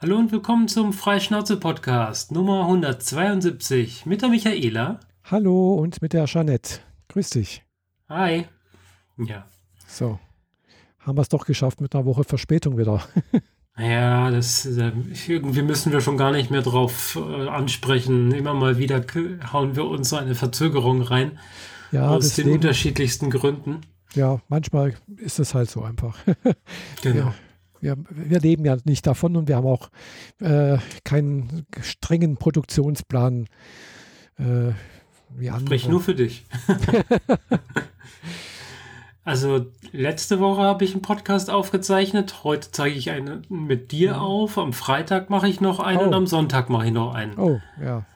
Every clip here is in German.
Hallo und willkommen zum Freischnauze-Podcast Nummer 172 mit der Michaela. Hallo und mit der Jeanette. Grüß dich. Hi. Ja. So. Haben wir es doch geschafft mit einer Woche Verspätung wieder. Ja, das äh, irgendwie müssen wir schon gar nicht mehr drauf äh, ansprechen. Immer mal wieder hauen wir uns so eine Verzögerung rein. Ja, aus den Leben, unterschiedlichsten Gründen. Ja, manchmal ist es halt so einfach. genau. Wir, wir, wir, leben ja nicht davon und wir haben auch äh, keinen strengen Produktionsplan. Äh, wie andere. Sprich nur für dich. Also letzte Woche habe ich einen Podcast aufgezeichnet. Heute zeige ich einen mit dir mhm. auf. Am Freitag mache ich noch einen oh. und am Sonntag mache ich noch einen. Oh, ja.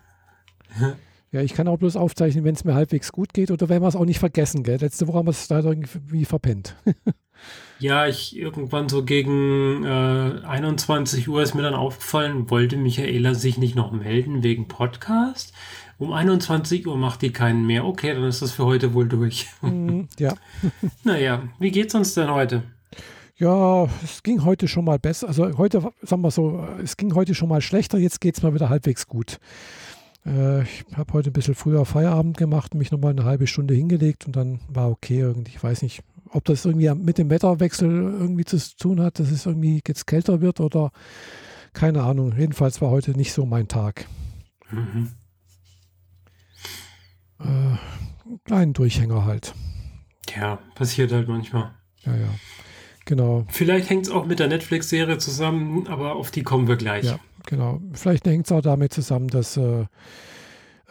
ja, ich kann auch bloß aufzeichnen, wenn es mir halbwegs gut geht oder wenn wir es auch nicht vergessen. Gell? Letzte Woche haben wir es leider irgendwie verpennt. ja, ich irgendwann so gegen äh, 21 Uhr ist mir dann aufgefallen, wollte Michaela sich nicht noch melden wegen Podcast. Um 21 Uhr macht die keinen mehr. Okay, dann ist das für heute wohl durch. Mm, ja. naja, wie geht's uns denn heute? Ja, es ging heute schon mal besser. Also heute, sagen wir so, es ging heute schon mal schlechter, jetzt geht es mal wieder halbwegs gut. Äh, ich habe heute ein bisschen früher Feierabend gemacht, mich nochmal eine halbe Stunde hingelegt und dann war okay irgendwie. Ich weiß nicht, ob das irgendwie mit dem Wetterwechsel irgendwie zu tun hat, dass es irgendwie jetzt kälter wird oder keine Ahnung. Jedenfalls war heute nicht so mein Tag. Mhm äh, kleinen Durchhänger halt. Ja, passiert halt manchmal. Ja, ja. Genau. Vielleicht hängt es auch mit der Netflix-Serie zusammen, aber auf die kommen wir gleich. Ja, genau. Vielleicht hängt es auch damit zusammen, dass äh,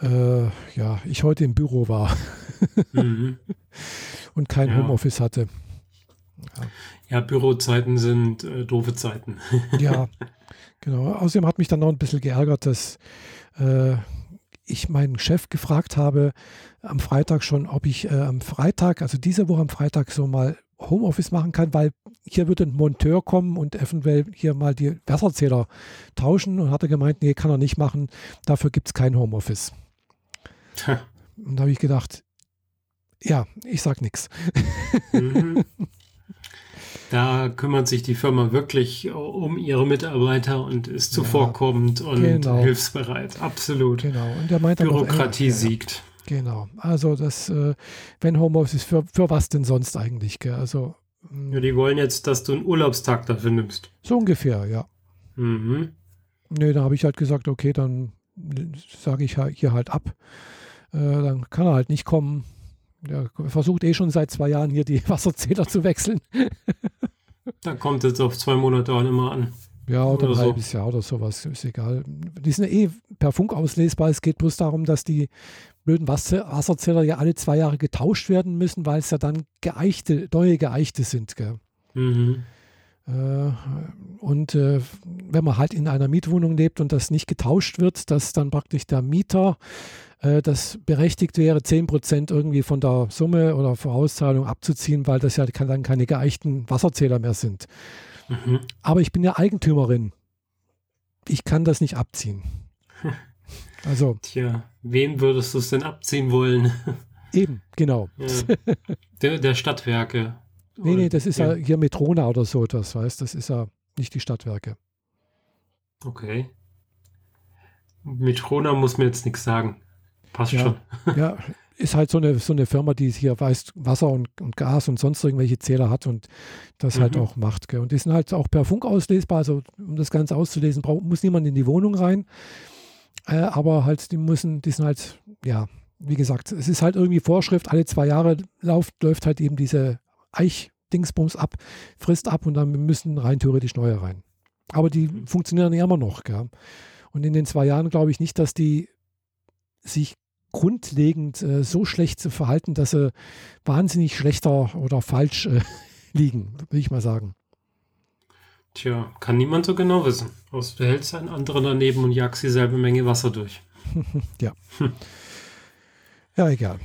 äh, ja, ich heute im Büro war mhm. und kein ja. Homeoffice hatte. Ja, ja Bürozeiten sind äh, doofe Zeiten. ja, genau. Außerdem hat mich dann noch ein bisschen geärgert, dass äh, ich meinen Chef gefragt habe am Freitag schon, ob ich äh, am Freitag, also diese Woche am Freitag so mal Homeoffice machen kann, weil hier wird ein Monteur kommen und eventuell hier mal die Wasserzähler tauschen und hat er gemeint, nee, kann er nicht machen, dafür gibt es kein Homeoffice. Und da habe ich gedacht, ja, ich sag nichts. Mhm. Da kümmert sich die Firma wirklich um ihre Mitarbeiter und ist zuvorkommend ja, und genau. hilfsbereit. Absolut. Genau. Und der meint Bürokratie auch, siegt. Genau. Also das, äh, wenn Homeoffice, für, für was denn sonst eigentlich? Gell? Also, ja, die wollen jetzt, dass du einen Urlaubstag dafür nimmst. So ungefähr, ja. Mhm. Nee, da habe ich halt gesagt, okay, dann sage ich hier halt ab. Äh, dann kann er halt nicht kommen. Er versucht eh schon seit zwei Jahren hier die Wasserzähler zu wechseln. da kommt jetzt auf zwei Monate auch immer an. Ja, oder, oder ein so. halbes Jahr oder sowas, ist egal. Die sind eh per Funk auslesbar. Es geht bloß darum, dass die blöden Wasserzähler ja alle zwei Jahre getauscht werden müssen, weil es ja dann geeichte, neue geeichte sind. Mhm. Äh, und äh, wenn man halt in einer Mietwohnung lebt und das nicht getauscht wird, dass dann praktisch der Mieter äh, das berechtigt wäre, 10% irgendwie von der Summe oder Vorauszahlung abzuziehen, weil das ja dann keine geeichten Wasserzähler mehr sind. Mhm. Aber ich bin ja Eigentümerin. Ich kann das nicht abziehen. Also. Tja, wem würdest du es denn abziehen wollen? Eben, genau. Ja. Der, der, Stadtwerke. Nee, nee, das ist ja, ja hier Metrona oder so, das weißt das ist ja nicht die Stadtwerke. Okay. Metrona muss mir jetzt nichts sagen. Passt ja, schon. ja, ist halt so eine, so eine Firma, die hier weiß, Wasser und, und Gas und sonst irgendwelche Zähler hat und das halt mhm. halt auch macht. Gell. Und die sind halt auch per Funk auslesbar. Also, um das Ganze auszulesen, brauch, muss niemand in die Wohnung rein. Äh, aber halt, die müssen, die sind halt, ja, wie gesagt, es ist halt irgendwie Vorschrift, alle zwei Jahre läuft, läuft halt eben diese Eich-Dingsbums ab, frisst ab und dann müssen rein theoretisch neue rein. Aber die mhm. funktionieren ja immer noch. Gell. Und in den zwei Jahren glaube ich nicht, dass die sich grundlegend äh, so schlecht zu verhalten, dass sie wahnsinnig schlechter oder falsch äh, liegen, will ich mal sagen. Tja, kann niemand so genau wissen. Außer du hältst einen anderen daneben und jagst dieselbe Menge Wasser durch. ja. Ja, egal.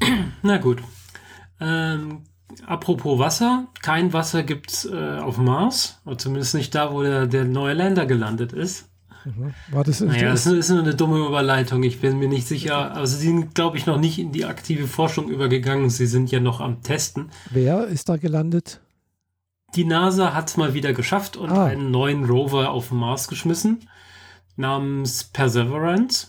Na gut. Ähm, apropos Wasser, kein Wasser gibt es äh, auf Mars, oder zumindest nicht da, wo der, der neue Lander gelandet ist. Mhm. War das naja, das ist nur eine dumme Überleitung. Ich bin mir nicht sicher. Also sie sind, glaube ich, noch nicht in die aktive Forschung übergegangen. Sie sind ja noch am Testen. Wer ist da gelandet? Die NASA hat es mal wieder geschafft und ah. einen neuen Rover auf den Mars geschmissen, namens Perseverance.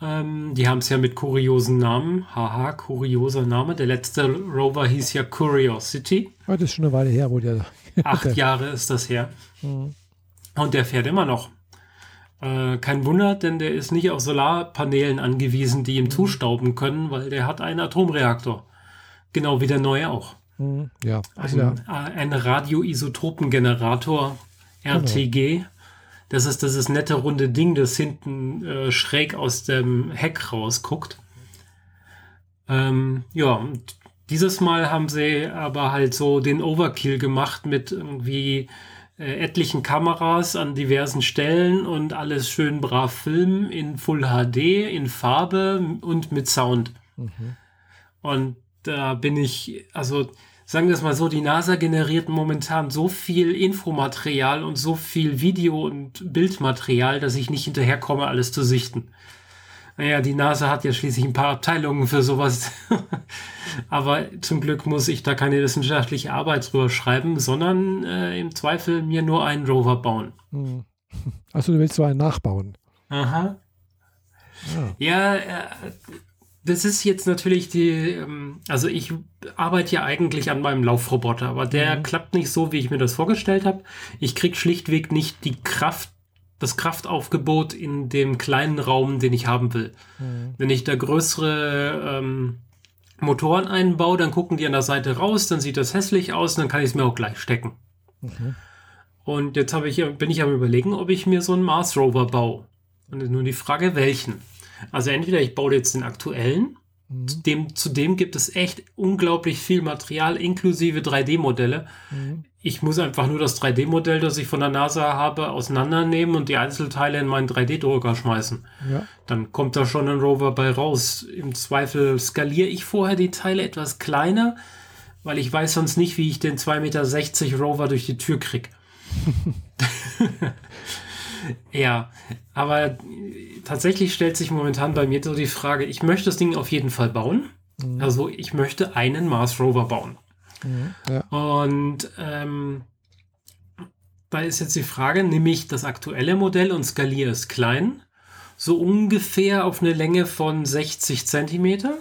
Ähm, die haben es ja mit kuriosen Namen. Haha, kurioser Name. Der letzte Rover hieß ja Curiosity. Oh, das ist schon eine Weile her, wo der. Acht Jahre ist das her. Mhm. Und der fährt immer noch. Äh, kein Wunder, denn der ist nicht auf Solarpanelen angewiesen, die ihm zustauben können, weil der hat einen Atomreaktor. Genau wie der neue auch. Mhm. Ja, also ein, ja. ein Radioisotopengenerator, RTG. Genau. Das ist das nette runde Ding, das hinten äh, schräg aus dem Heck rausguckt. Ähm, ja, dieses Mal haben sie aber halt so den Overkill gemacht mit irgendwie äh, etlichen Kameras an diversen Stellen und alles schön brav filmen in Full HD, in Farbe und mit Sound. Mhm. Und da bin ich, also sagen wir es mal so, die NASA generiert momentan so viel Infomaterial und so viel Video- und Bildmaterial, dass ich nicht hinterherkomme, alles zu sichten. Naja, die NASA hat ja schließlich ein paar Abteilungen für sowas. Aber zum Glück muss ich da keine wissenschaftliche Arbeit drüber schreiben, sondern äh, im Zweifel mir nur einen Rover bauen. Hm. Achso, du willst so einen nachbauen. Aha. Ja, ja äh, das ist jetzt natürlich die, ähm, also ich arbeite ja eigentlich an meinem Laufroboter, aber der mhm. klappt nicht so, wie ich mir das vorgestellt habe. Ich kriege schlichtweg nicht die Kraft, das Kraftaufgebot in dem kleinen Raum, den ich haben will. Mhm. Wenn ich da größere ähm, Motoren einbaue, dann gucken die an der Seite raus, dann sieht das hässlich aus, dann kann ich es mir auch gleich stecken. Mhm. Und jetzt ich, bin ich am überlegen, ob ich mir so einen Mars Rover baue. Und nur die Frage, welchen. Also entweder ich baue jetzt den aktuellen, mhm. zudem, zudem gibt es echt unglaublich viel Material inklusive 3D-Modelle. Mhm. Ich muss einfach nur das 3D-Modell, das ich von der NASA habe, auseinandernehmen und die Einzelteile in meinen 3D-Drucker schmeißen. Ja. Dann kommt da schon ein Rover bei raus. Im Zweifel skaliere ich vorher die Teile etwas kleiner, weil ich weiß sonst nicht, wie ich den 2,60 Meter Rover durch die Tür kriege. ja, aber tatsächlich stellt sich momentan bei mir so die Frage, ich möchte das Ding auf jeden Fall bauen. Mhm. Also ich möchte einen Mars Rover bauen. Mhm, ja. Und ähm, da ist jetzt die Frage, nehme ich das aktuelle Modell und skaliere es klein, so ungefähr auf eine Länge von 60 Zentimeter.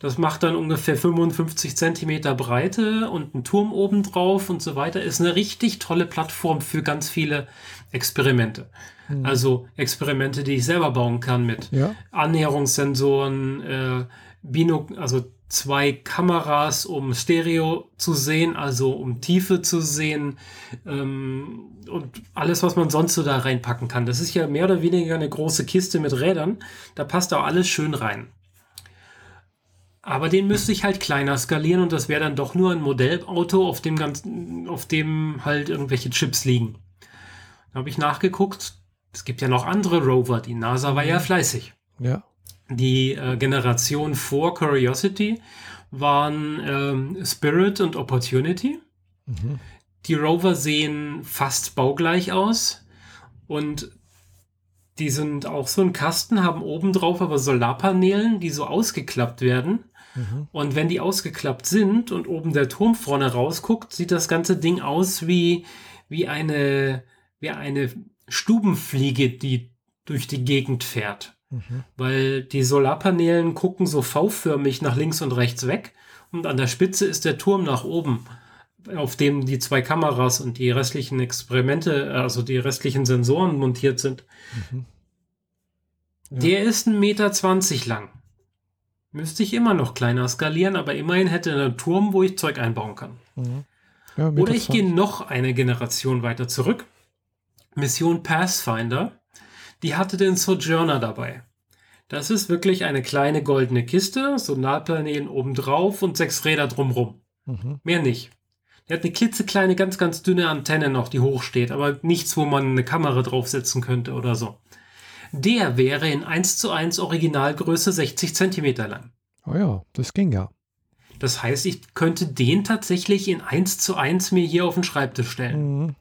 Das macht dann ungefähr 55 Zentimeter Breite und einen Turm oben drauf und so weiter. Ist eine richtig tolle Plattform für ganz viele Experimente. Mhm. Also Experimente, die ich selber bauen kann mit ja. Annäherungssensoren, äh, Binok also zwei Kameras, um Stereo zu sehen, also um Tiefe zu sehen ähm, und alles, was man sonst so da reinpacken kann. Das ist ja mehr oder weniger eine große Kiste mit Rädern. Da passt auch alles schön rein. Aber den müsste ich halt kleiner skalieren und das wäre dann doch nur ein Modellauto, auf dem ganzen, auf dem halt irgendwelche Chips liegen. Da habe ich nachgeguckt. Es gibt ja noch andere Rover. Die NASA war ja mhm. fleißig. Ja. Die äh, Generation vor Curiosity waren ähm, Spirit und Opportunity. Mhm. Die Rover sehen fast baugleich aus und die sind auch so ein Kasten, haben oben drauf aber Solarpanelen, die so ausgeklappt werden. Mhm. Und wenn die ausgeklappt sind und oben der Turm vorne rausguckt, sieht das ganze Ding aus wie, wie eine, wie eine Stubenfliege, die durch die Gegend fährt. Mhm. Weil die Solarpanelen gucken so V-förmig nach links und rechts weg und an der Spitze ist der Turm nach oben, auf dem die zwei Kameras und die restlichen Experimente, also die restlichen Sensoren montiert sind. Mhm. Ja. Der ist 1,20 Meter lang. Müsste ich immer noch kleiner skalieren, aber immerhin hätte er einen Turm, wo ich Zeug einbauen kann. Mhm. Ja, Oder ich gehe noch eine Generation weiter zurück. Mission Pathfinder, die hatte den Sojourner dabei. Das ist wirklich eine kleine goldene Kiste, so Solarpanelen obendrauf und sechs Räder drumrum. Mhm. Mehr nicht. Der hat eine klitzekleine, ganz, ganz dünne Antenne noch, die hochsteht, aber nichts, wo man eine Kamera draufsetzen könnte oder so. Der wäre in 1 zu 1 Originalgröße 60 Zentimeter lang. Oh ja, das ging ja. Das heißt, ich könnte den tatsächlich in 1 zu 1 mir hier auf den Schreibtisch stellen. Mhm.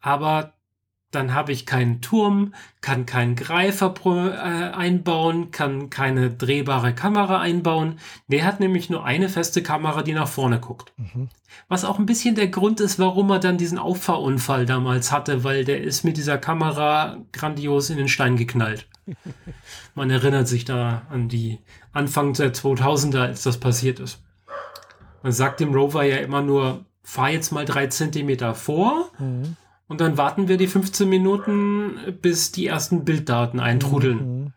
Aber dann habe ich keinen Turm, kann keinen Greifer äh, einbauen, kann keine drehbare Kamera einbauen. Der hat nämlich nur eine feste Kamera, die nach vorne guckt. Mhm. Was auch ein bisschen der Grund ist, warum er dann diesen Auffahrunfall damals hatte, weil der ist mit dieser Kamera grandios in den Stein geknallt. Man erinnert sich da an die Anfang der 2000er, als das passiert ist. Man sagt dem Rover ja immer nur, fahr jetzt mal drei Zentimeter vor. Mhm und dann warten wir die 15 Minuten, bis die ersten Bilddaten eintrudeln. Mhm.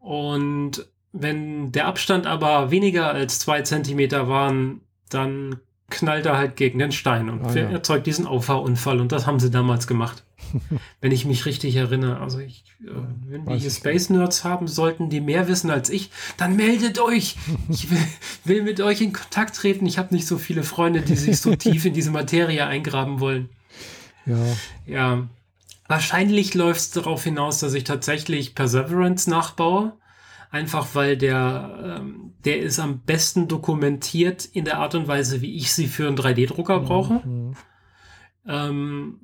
Und wenn der Abstand aber weniger als zwei Zentimeter waren, dann knallt er halt gegen den Stein und ah, ja. erzeugt diesen Auffahrunfall. Und das haben sie damals gemacht. wenn ich mich richtig erinnere. Also ich, äh, wenn wir hier Space Nerds haben sollten, die mehr wissen als ich, dann meldet euch. Ich will, will mit euch in Kontakt treten. Ich habe nicht so viele Freunde, die sich so tief in diese Materie eingraben wollen. Ja. Ja. Wahrscheinlich läuft es darauf hinaus, dass ich tatsächlich Perseverance nachbaue. Einfach weil der, ähm, der ist am besten dokumentiert in der Art und Weise, wie ich sie für einen 3D-Drucker mhm. brauche. Mhm. Ähm,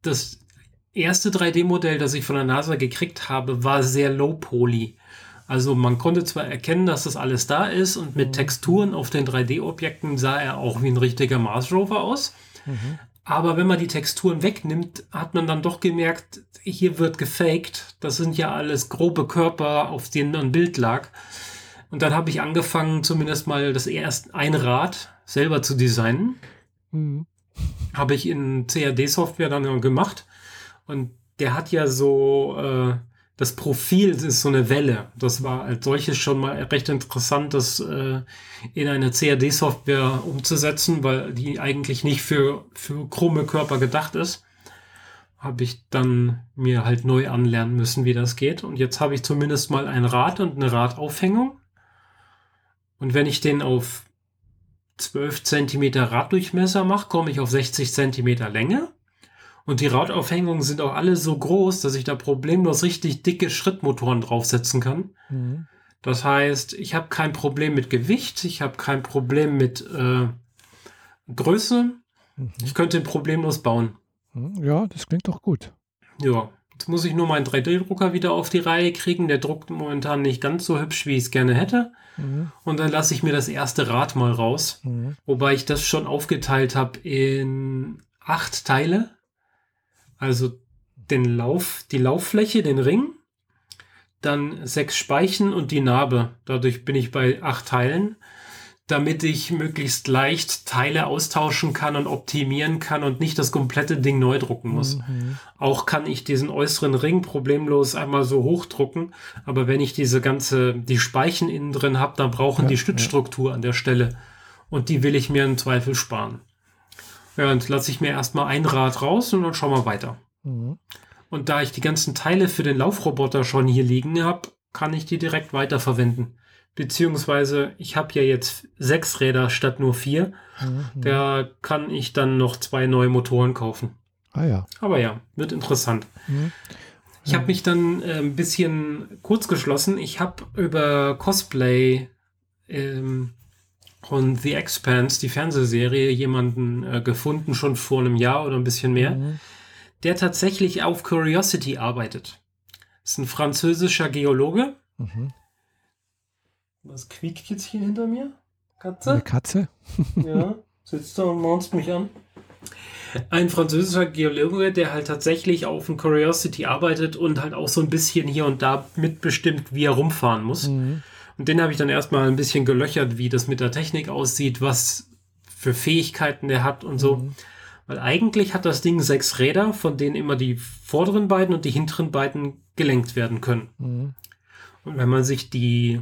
das erste 3D-Modell, das ich von der NASA gekriegt habe, war sehr low-poly. Also man konnte zwar erkennen, dass das alles da ist und mit mhm. Texturen auf den 3D-Objekten sah er auch wie ein richtiger Mars Rover aus. Mhm. Aber wenn man die Texturen wegnimmt, hat man dann doch gemerkt, hier wird gefaked. Das sind ja alles grobe Körper, auf denen ein Bild lag. Und dann habe ich angefangen, zumindest mal das erste ein Rad selber zu designen. Mhm. Habe ich in CAD-Software dann gemacht. Und der hat ja so äh, das Profil ist so eine Welle. Das war als solches schon mal recht interessant, das äh, in eine CAD-Software umzusetzen, weil die eigentlich nicht für, für krumme Körper gedacht ist. Habe ich dann mir halt neu anlernen müssen, wie das geht. Und jetzt habe ich zumindest mal ein Rad und eine Radaufhängung. Und wenn ich den auf 12 cm Raddurchmesser mache, komme ich auf 60 cm Länge. Und die Radaufhängungen sind auch alle so groß, dass ich da problemlos richtig dicke Schrittmotoren draufsetzen kann. Mhm. Das heißt, ich habe kein Problem mit Gewicht, ich habe kein Problem mit äh, Größe. Mhm. Ich könnte problemlos bauen. Mhm. Ja, das klingt doch gut. Ja, jetzt muss ich nur meinen 3D-Drucker wieder auf die Reihe kriegen. Der druckt momentan nicht ganz so hübsch, wie ich es gerne hätte. Mhm. Und dann lasse ich mir das erste Rad mal raus. Mhm. Wobei ich das schon aufgeteilt habe in acht Teile. Also den Lauf, die Lauffläche, den Ring, dann sechs Speichen und die Narbe. Dadurch bin ich bei acht Teilen, damit ich möglichst leicht Teile austauschen kann und optimieren kann und nicht das komplette Ding neu drucken muss. Mhm. Auch kann ich diesen äußeren Ring problemlos einmal so hochdrucken, aber wenn ich diese ganze, die Speichen innen drin habe, dann brauchen ja, die Stützstruktur ja. an der Stelle. Und die will ich mir im Zweifel sparen. Ja, und lasse ich mir erstmal ein Rad raus und dann schauen wir weiter. Mhm. Und da ich die ganzen Teile für den Laufroboter schon hier liegen habe, kann ich die direkt weiterverwenden. Beziehungsweise ich habe ja jetzt sechs Räder statt nur vier. Mhm. Da kann ich dann noch zwei neue Motoren kaufen. Ah ja. Aber ja, wird interessant. Mhm. Ich habe mich dann äh, ein bisschen kurz geschlossen. Ich habe über Cosplay ähm, von The Expanse, die Fernsehserie, jemanden äh, gefunden, schon vor einem Jahr oder ein bisschen mehr, mhm. der tatsächlich auf Curiosity arbeitet. Ist ein französischer Geologe. Mhm. Was quiekt jetzt hier hinter mir? Katze? Eine Katze? ja, sitzt da und maunzt mich an. Ein französischer Geologe, der halt tatsächlich auf dem Curiosity arbeitet und halt auch so ein bisschen hier und da mitbestimmt, wie er rumfahren muss. Mhm. Und den habe ich dann erstmal ein bisschen gelöchert, wie das mit der Technik aussieht, was für Fähigkeiten der hat und so. Mhm. Weil eigentlich hat das Ding sechs Räder, von denen immer die vorderen beiden und die hinteren beiden gelenkt werden können. Mhm. Und wenn man sich die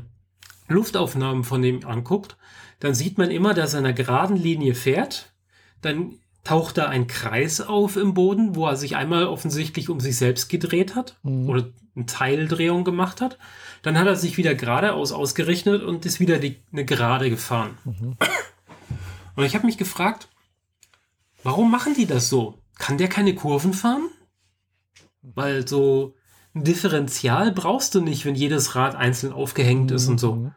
Luftaufnahmen von dem anguckt, dann sieht man immer, dass er einer geraden Linie fährt. Dann taucht da ein Kreis auf im Boden, wo er sich einmal offensichtlich um sich selbst gedreht hat mhm. oder eine Teildrehung gemacht hat. Dann hat er sich wieder geradeaus ausgerichtet und ist wieder die, eine Gerade gefahren. Mhm. Und ich habe mich gefragt, warum machen die das so? Kann der keine Kurven fahren? Weil so ein Differential brauchst du nicht, wenn jedes Rad einzeln aufgehängt ist und so. Mhm.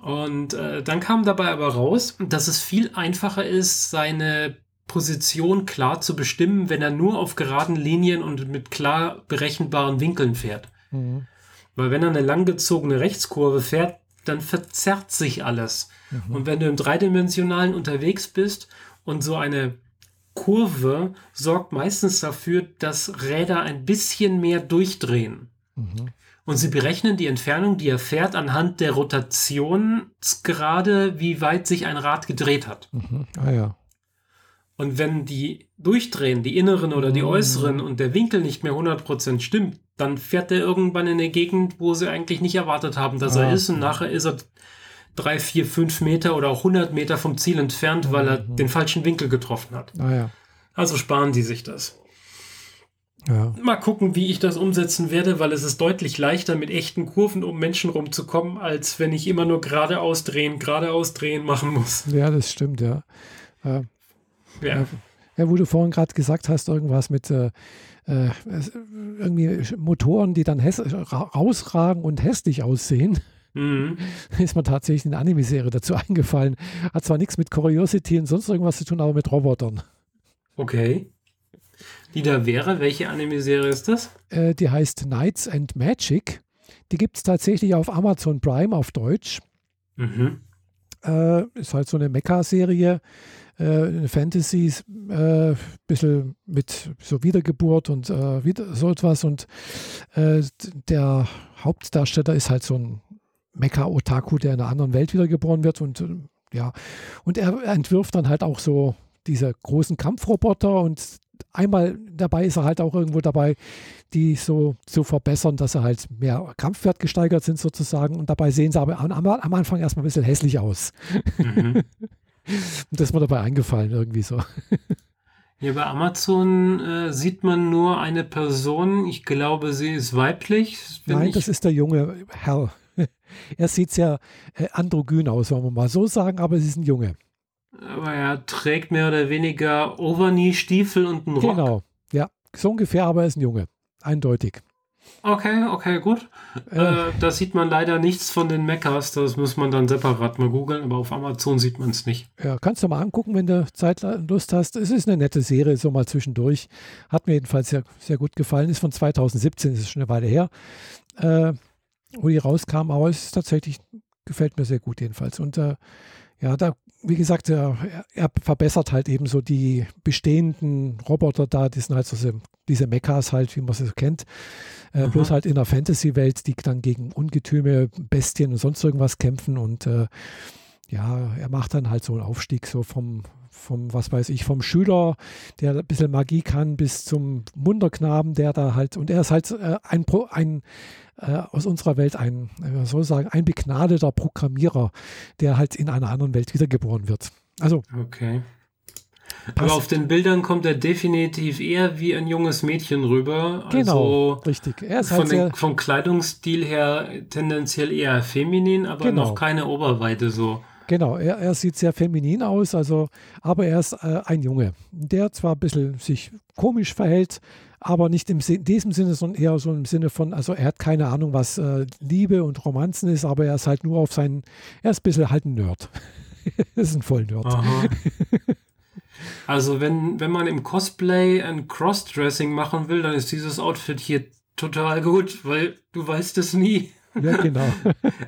Und äh, dann kam dabei aber raus, dass es viel einfacher ist, seine Position klar zu bestimmen, wenn er nur auf geraden Linien und mit klar berechenbaren Winkeln fährt. Mhm. Weil wenn er eine langgezogene Rechtskurve fährt, dann verzerrt sich alles. Mhm. Und wenn du im dreidimensionalen unterwegs bist und so eine Kurve sorgt meistens dafür, dass Räder ein bisschen mehr durchdrehen. Mhm. Und sie berechnen die Entfernung, die er fährt, anhand der Rotationsgrade, wie weit sich ein Rad gedreht hat. Mhm. Ah ja. Und wenn die durchdrehen, die inneren oder die mhm. äußeren, und der Winkel nicht mehr 100% stimmt, dann fährt er irgendwann in eine Gegend, wo sie eigentlich nicht erwartet haben, dass ah. er ist. Und nachher ist er drei, vier, fünf Meter oder auch 100 Meter vom Ziel entfernt, weil er mhm. den falschen Winkel getroffen hat. Ah, ja. Also sparen die sich das. Ja. Mal gucken, wie ich das umsetzen werde, weil es ist deutlich leichter, mit echten Kurven um Menschen rumzukommen, als wenn ich immer nur geradeaus drehen, geradeaus drehen machen muss. Ja, das stimmt, ja. Äh, ja. ja. wo du vorhin gerade gesagt hast, irgendwas mit äh, äh irgendwie Motoren, die dann rausragen und hässlich aussehen. Mhm. Ist mir tatsächlich eine Anime-Serie dazu eingefallen. Hat zwar nichts mit Curiosity und sonst irgendwas zu tun, aber mit Robotern. Okay. Die da wäre, welche Anime-Serie ist das? Äh, die heißt Knights and Magic. Die gibt es tatsächlich auf Amazon Prime auf Deutsch. Mhm. Äh, ist halt so eine Mecha-Serie, äh, eine Fantasy, äh, bisschen mit so Wiedergeburt und äh, wieder so etwas. Und äh, der Hauptdarsteller ist halt so ein Mecha-Otaku, der in einer anderen Welt wiedergeboren wird und ja, und er entwirft dann halt auch so diese großen Kampfroboter und einmal dabei ist er halt auch irgendwo dabei, die so zu verbessern, dass sie halt mehr Kampfwert gesteigert sind sozusagen und dabei sehen sie aber am, am Anfang erstmal ein bisschen hässlich aus. Mhm. und das ist mir dabei eingefallen irgendwie so. Ja, bei Amazon äh, sieht man nur eine Person. Ich glaube, sie ist weiblich. Nein, das ist der junge Herr. er sieht sehr äh, androgyn aus, wollen wir mal so sagen, aber es ist ein Junge. Aber er trägt mehr oder weniger Overknee-Stiefel und einen Rock. Genau, ja, so ungefähr, aber er ist ein Junge. Eindeutig. Okay, okay, gut. Äh, äh, da sieht man leider nichts von den Mechas. Das muss man dann separat mal googeln, aber auf Amazon sieht man es nicht. Ja, kannst du mal angucken, wenn du Zeit Lust hast. Es ist eine nette Serie, so mal zwischendurch. Hat mir jedenfalls sehr, sehr gut gefallen. Ist von 2017, ist schon eine Weile her. Äh, wo die rauskam, aber es ist tatsächlich, gefällt mir sehr gut jedenfalls. Und äh, ja, da, wie gesagt, er, er, verbessert halt eben so die bestehenden Roboter da, die sind halt so diese Mechas halt, wie man sie so kennt. Äh, bloß halt in der Fantasy-Welt, die dann gegen Ungetüme, Bestien und sonst irgendwas kämpfen und äh, ja, er macht dann halt so einen Aufstieg so vom, vom, was weiß ich, vom Schüler, der ein bisschen Magie kann, bis zum Wunderknaben, der da halt, und er ist halt äh, ein, ein äh, aus unserer Welt ein, äh, soll sagen, ein begnadeter Programmierer, der halt in einer anderen Welt wiedergeboren wird. Also. Okay. Aber auf den Bildern kommt er definitiv eher wie ein junges Mädchen rüber. Genau, also richtig. Er ist halt den, vom Kleidungsstil her tendenziell eher feminin, aber genau. noch keine Oberweite so. Genau, er, er, sieht sehr feminin aus, also, aber er ist äh, ein Junge, der zwar ein bisschen sich komisch verhält, aber nicht im, in diesem Sinne, sondern eher so im Sinne von, also er hat keine Ahnung, was äh, Liebe und Romanzen ist, aber er ist halt nur auf seinen, er ist ein bisschen halt ein Nerd. er ist ein Vollnerd. also wenn, wenn man im Cosplay ein Crossdressing machen will, dann ist dieses Outfit hier total gut, weil du weißt es nie. Ja, genau.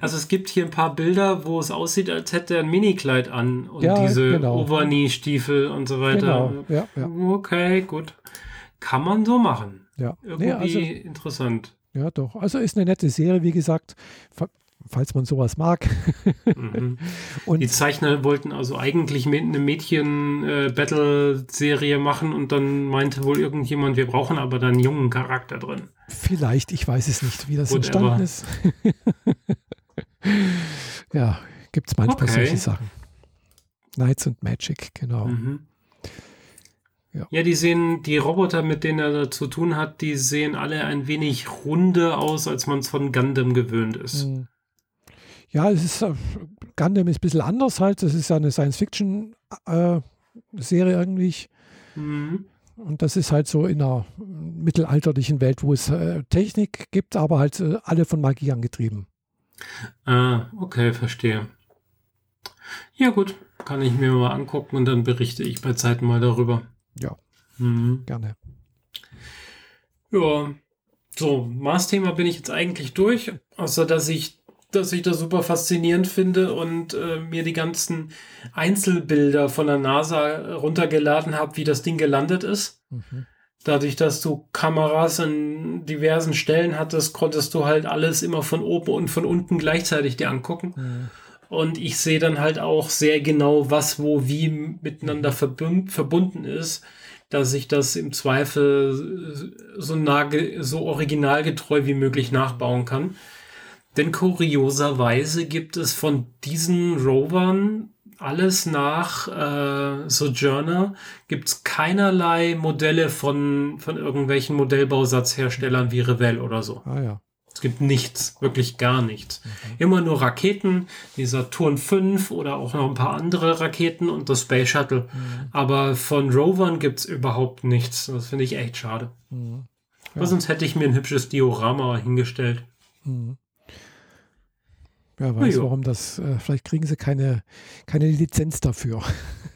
Also es gibt hier ein paar Bilder, wo es aussieht, als hätte er ein Minikleid an und ja, diese genau. Overknee-Stiefel und so weiter. Genau. Ja, ja. Okay, gut. Kann man so machen. Ja. Irgendwie nee, also, interessant. Ja, doch. Also ist eine nette Serie, wie gesagt, falls man sowas mag. mhm. und die Zeichner wollten also eigentlich eine Mädchen-Battle-Serie äh, machen und dann meinte wohl irgendjemand, wir brauchen aber da einen jungen Charakter drin. Vielleicht, ich weiß es nicht, wie das Whatever. entstanden ist. ja, gibt es manchmal okay. solche Sachen. Knights and Magic, genau. Mhm. Ja. ja, die sehen, die Roboter, mit denen er da zu tun hat, die sehen alle ein wenig runder aus, als man es von Gundam gewöhnt ist. Mhm. Ja, es ist, äh, Gundam ist ein bisschen anders halt. Das ist ja eine Science-Fiction-Serie äh, irgendwie. Mhm. Und das ist halt so in einer mittelalterlichen Welt, wo es äh, Technik gibt, aber halt äh, alle von Magie angetrieben. Ah, okay, verstehe. Ja, gut. Kann ich mir mal angucken und dann berichte ich bei Zeiten mal darüber. Ja, Mhm. gerne. Ja, so, Mars-Thema bin ich jetzt eigentlich durch, außer dass ich, dass ich das super faszinierend finde und äh, mir die ganzen Einzelbilder von der NASA runtergeladen habe, wie das Ding gelandet ist. Mhm. Dadurch, dass du Kameras an diversen Stellen hattest, konntest du halt alles immer von oben und von unten gleichzeitig dir angucken. Mhm. Und ich sehe dann halt auch sehr genau, was wo wie miteinander verbund, verbunden ist, dass ich das im Zweifel so, nah, so originalgetreu wie möglich nachbauen kann. Denn kurioserweise gibt es von diesen Rovern alles nach äh, Sojourner, gibt es keinerlei Modelle von, von irgendwelchen Modellbausatzherstellern wie Revell oder so. Ah ja. Es gibt nichts, wirklich gar nichts. Immer nur Raketen, die Saturn 5 oder auch noch ein paar andere Raketen und das Space Shuttle. Aber von Rovern gibt es überhaupt nichts. Das finde ich echt schade. Mhm. Aber sonst hätte ich mir ein hübsches Diorama hingestellt. Mhm. Wer weiß, ja. warum das, äh, vielleicht kriegen sie keine, keine Lizenz dafür.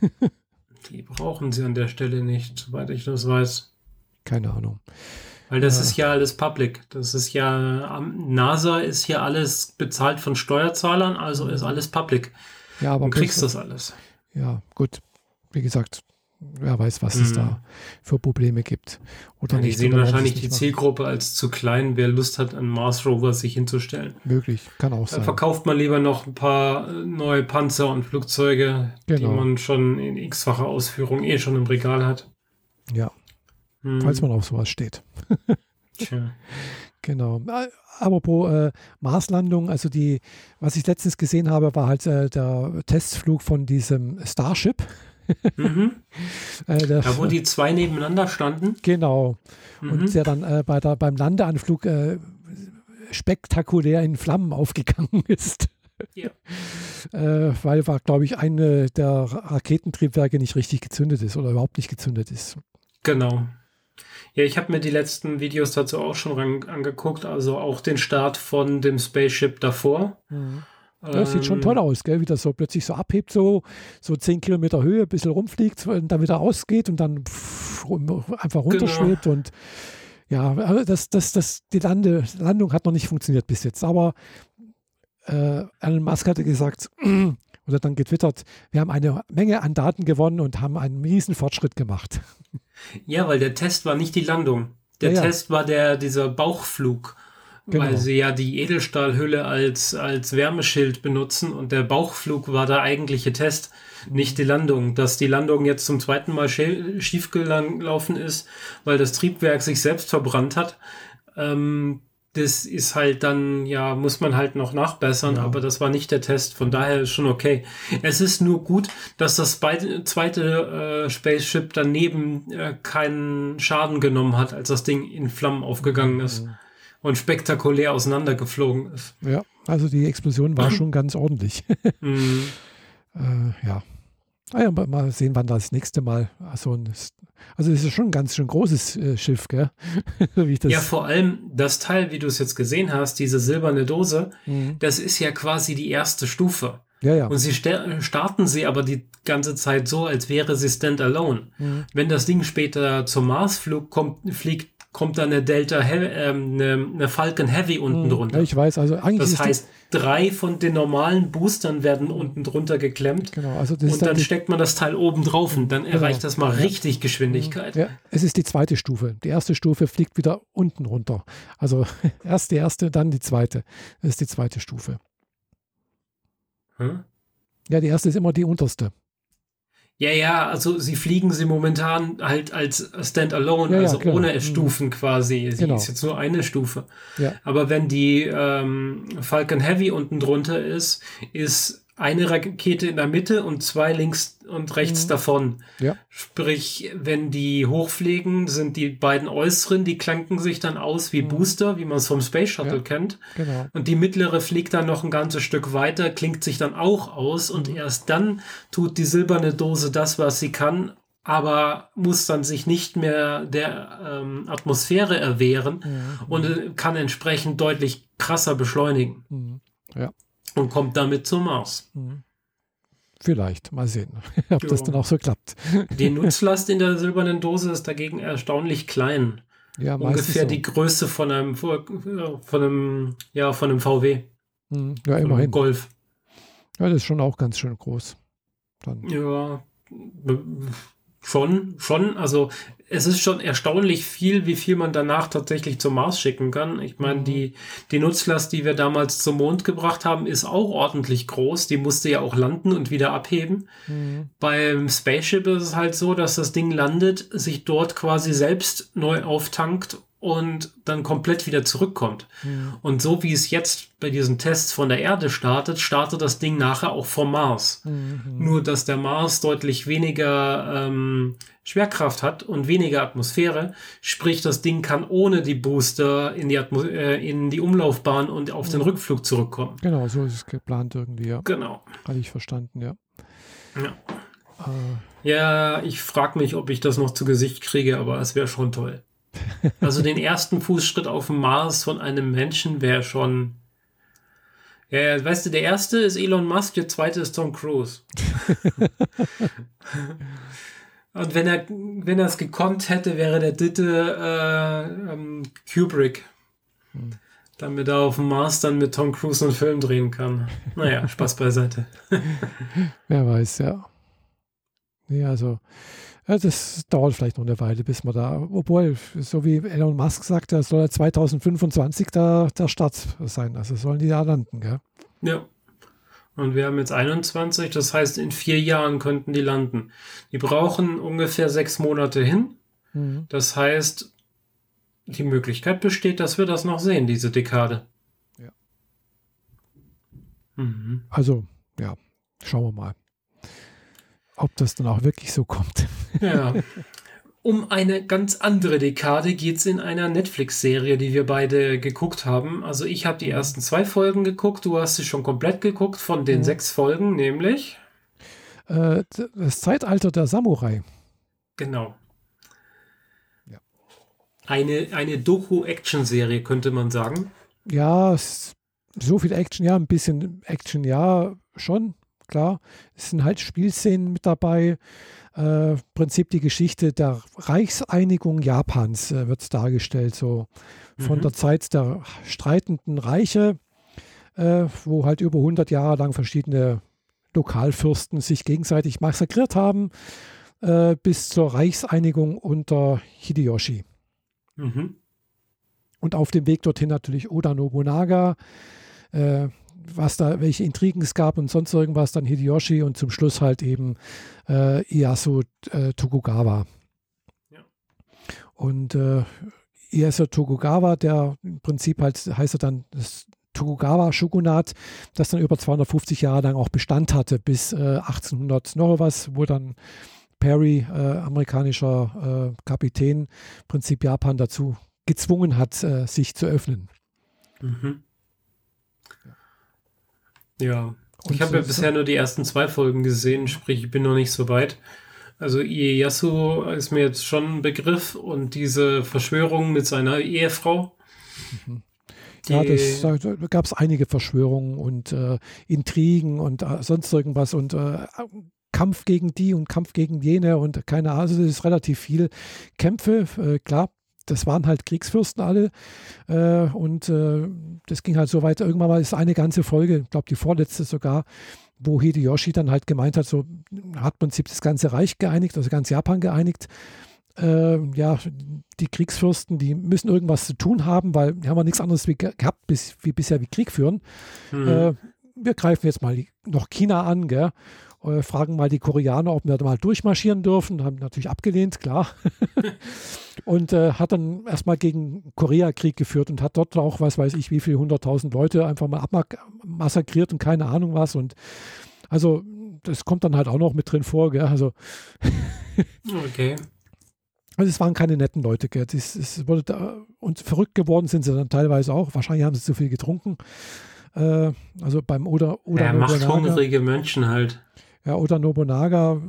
Die brauchen sie an der Stelle nicht, soweit ich das weiß. Keine Ahnung. Weil das Ja. ist ja alles public. Das ist ja, am- NASA ist hier alles bezahlt von Steuerzahlern, also ist alles public. Ja, aber Du kriegst das alles. Ja, gut. Wie gesagt, wer weiß, was es Mhm. da für Probleme gibt. Oder Ja, die nicht. sehen wahrscheinlich die Zielgruppe als zu klein, wer Lust hat, einen Mars Rover sich hinzustellen. Möglich, kann auch Da sein. verkauft man lieber noch ein paar äh, neue Panzer und Flugzeuge, die Genau. man schon in x-facher Ausführung eh schon im Regal hat. Ja, Hm, falls man auf sowas steht. tja. Genau. Apropos äh, Marslandung, also die, was ich letztens gesehen habe, war halt äh, der Testflug von diesem Starship. Mhm. Äh, Da, wo die zwei nebeneinander standen. genau. Mhm. Und der dann äh, bei der, beim Landeanflug äh, spektakulär in Flammen aufgegangen ist. Ja. äh, weil, war, glaube ich, eine der Raketentriebwerke nicht richtig gezündet ist oder überhaupt nicht gezündet ist. Genau. Ja, ich habe mir die letzten Videos dazu auch schon angeguckt, also auch den Start von dem Spaceship davor. Ja, das sieht schon Ähm, toll aus, gell? wie das so plötzlich so abhebt, so, so 10 Kilometer Höhe, ein bisschen rumfliegt und dann wieder ausgeht und dann pff, einfach runterschwebt. Und ja, also das, das, das, die Lande, Landung hat noch nicht funktioniert bis jetzt. Aber äh, Elon Musk hatte gesagt, oder dann getwittert, wir haben eine Menge an Daten gewonnen und haben einen riesen Fortschritt gemacht. Ja, weil der Test war nicht die Landung. Der Ja, ja. Test war der, dieser Bauchflug. Genau. Weil sie ja die Edelstahlhülle als, als Wärmeschild benutzen und der Bauchflug war der eigentliche Test, nicht die Landung. Dass die Landung jetzt zum zweiten Mal schief gelaufen ist, weil das Triebwerk sich selbst verbrannt hat, ähm, das ist halt dann, ja, muss man halt noch nachbessern, Ja. aber das war nicht der Test, von daher ist schon okay. Es ist nur gut, dass das zweite äh, Spaceship daneben äh, keinen Schaden genommen hat, als das Ding in Flammen aufgegangen ist Mhm. Und spektakulär auseinandergeflogen ist. Ja, also die Explosion war schon ganz ordentlich. Mhm. Äh, ja. Ah ja, mal- mal sehen, wann das nächste Mal so ein. Also es ist schon ein ganz schön großes äh, Schiff, gell? Ja, vor allem das Teil, wie du es jetzt gesehen hast, diese silberne Dose, Mhm. das ist ja quasi die erste Stufe. ja, ja. Und sie sta- starten sie aber die ganze Zeit so, als wäre sie standalone. Mhm. Wenn das Ding später zum Marsflug kommt, fliegt, kommt dann eine Delta, ähm, eine, eine Falcon Heavy unten Mhm. drunter. Ja, ich weiß, also eigentlich Das heißt, drei von den normalen Boostern werden unten drunter geklemmt. genau, also das Und dann dann steckt man das Teil oben drauf und dann erreicht das mal richtig Geschwindigkeit. ja, es ist die zweite Stufe. Die erste Stufe fliegt wieder unten runter. Also erst die erste, dann die zweite. Das ist die zweite Stufe. Hm? Ja, die erste ist immer die unterste. Ja, ja, also sie fliegen sie momentan halt als Standalone, Ja, ja, also klar. ohne Mhm. Stufen quasi. Sie Genau. ist jetzt nur eine Stufe. Ja. Aber wenn die ähm, Falcon Heavy unten drunter ist, ist eine Rakete in der Mitte und zwei links und rechts Mhm. davon. Ja. Sprich, wenn die hochfliegen, sind die beiden äußeren, die klanken sich dann aus wie Mhm. Booster, wie man es vom Space Shuttle Ja. kennt. Genau. Und die mittlere fliegt dann noch ein ganzes Stück weiter, klingt sich dann auch aus und Mhm. erst dann tut die silberne Dose das, was sie kann, aber muss dann sich nicht mehr der ähm, Atmosphäre erwehren Mhm. und äh, kann entsprechend deutlich krasser beschleunigen Mhm. Und kommt damit zum Mars. Mhm. Vielleicht, mal sehen, ob ja. das dann auch so klappt. Die Nutzlast in der silbernen Dose ist dagegen erstaunlich klein. Ja, Ungefähr so. die Größe von einem, von einem, ja, von einem VW. Hm, ja, immerhin. Golf. Ja, das ist schon auch ganz schön groß. Dann. Ja, schon, schon. Also es ist schon erstaunlich viel, wie viel man danach tatsächlich zum Mars schicken kann. Ich meine, mhm. die, die Nutzlast, die wir damals zum Mond gebracht haben, ist auch ordentlich groß. Die musste ja auch landen und wieder abheben. Mhm. Beim Spaceship ist es halt so, dass das Ding landet, sich dort quasi selbst neu auftankt und dann komplett wieder zurückkommt. Mhm. Und so wie es jetzt bei diesen Tests von der Erde startet, startet das Ding nachher auch vom Mars. Mhm. Nur, dass der Mars deutlich weniger ähm, Schwerkraft hat und weniger Atmosphäre, sprich das Ding kann ohne die Booster in die, Atmo äh, in die Umlaufbahn und auf den Rückflug zurückkommen. Genau, so ist es geplant irgendwie, ja. Genau. Hatte ich verstanden, ja. Ja, äh. ja ich frage mich, ob ich das noch zu Gesicht kriege, aber es wäre schon toll. Also den ersten Fußschritt auf dem Mars von einem Menschen wäre schon. Ja, weißt du, der erste ist Elon Musk, der zweite ist Tom Cruise. Und wenn er, wenn er es gekonnt hätte, wäre der dritte äh, ähm, Kubrick. Hm. Damit er auf dem Mars dann mit Tom Cruise einen Film drehen kann. Naja, Spaß beiseite. Wer weiß, ja. Nee, also ja, das dauert vielleicht noch eine Weile, bis man da, obwohl, so wie Elon Musk sagt, da soll 2025 der, der Start sein. Also sollen die da landen, gell? Ja. Und wir haben jetzt 21, das heißt, in vier Jahren könnten die landen. Die brauchen ungefähr sechs Monate hin. Mhm. Das heißt, die Möglichkeit besteht, dass wir das noch sehen, diese Dekade. Ja. Mhm. Also, ja, schauen wir mal ob das dann auch wirklich so kommt. Ja. Um eine ganz andere Dekade geht es in einer Netflix-Serie, die wir beide geguckt haben. Also ich habe die ersten zwei Folgen geguckt, du hast sie schon komplett geguckt von den mhm. sechs Folgen, nämlich äh, das Zeitalter der Samurai. Genau. Ja. Eine, eine Doku-Action-Serie, könnte man sagen. Ja, so viel Action, ja, ein bisschen Action, ja, schon klar. Es sind halt Spielszenen mit dabei. Äh, Prinzip die Geschichte der Reichseinigung Japans äh, wird dargestellt, so von mhm. der Zeit der streitenden Reiche, äh, wo halt über 100 Jahre lang verschiedene Lokalfürsten sich gegenseitig massakriert haben, äh, bis zur Reichseinigung unter Hideyoshi. Mhm. Und auf dem Weg dorthin natürlich Oda Nobunaga, äh, was da, welche Intrigen es gab und sonst irgendwas, dann Hideyoshi und zum Schluss halt eben äh, Ieyasu äh, Tokugawa. Ja. Und äh, Ieyasu Tokugawa, der im Prinzip halt heißt er dann das Tokugawa Shogunat, das dann über 250 Jahre lang auch Bestand hatte, bis äh, 1800 noch was, wo dann Perry, äh, amerikanischer äh, Kapitän, Prinzip Japan dazu gezwungen hat, äh, sich zu öffnen. Mhm. Ja, und ich habe ja bisher nur die ersten zwei Folgen gesehen, sprich, ich bin noch nicht so weit. Also Ieyasu ist mir jetzt schon ein Begriff und diese Verschwörung mit seiner Ehefrau. Mhm. Ja, das, da gab es einige Verschwörungen und äh, Intrigen und äh, sonst irgendwas und äh, Kampf gegen die und Kampf gegen jene und keine Ahnung, also das ist relativ viel Kämpfe, äh, klar, das waren halt Kriegsfürsten alle. Äh, und äh, das ging halt so weiter. Irgendwann mal ist eine ganze Folge, ich glaube die vorletzte sogar, wo Hideyoshi dann halt gemeint hat, so hat im Prinzip das ganze Reich geeinigt, also ganz Japan geeinigt. Äh, ja, die Kriegsfürsten, die müssen irgendwas zu tun haben, weil die haben ja nichts anderes wie, gehabt, bis, wie bisher wie Krieg führen. Mhm. Wir greifen jetzt mal noch China an, gell? Äh, fragen mal die Koreaner, ob wir da mal durchmarschieren dürfen. Haben natürlich abgelehnt, klar. und äh, hat dann erstmal gegen Korea Krieg geführt und hat dort auch, was weiß ich, wie viele hunderttausend Leute einfach mal abmassakriert und keine Ahnung was. Und also das kommt dann halt auch noch mit drin vor, gell? Also okay. Also es waren keine netten Leute, gell? Es, es wurde da, und verrückt geworden sind sie dann teilweise auch. Wahrscheinlich haben sie zu viel getrunken. Äh, also beim Oder oder ja, macht hungrige Mönchen halt. Ja, Oda Nobunaga,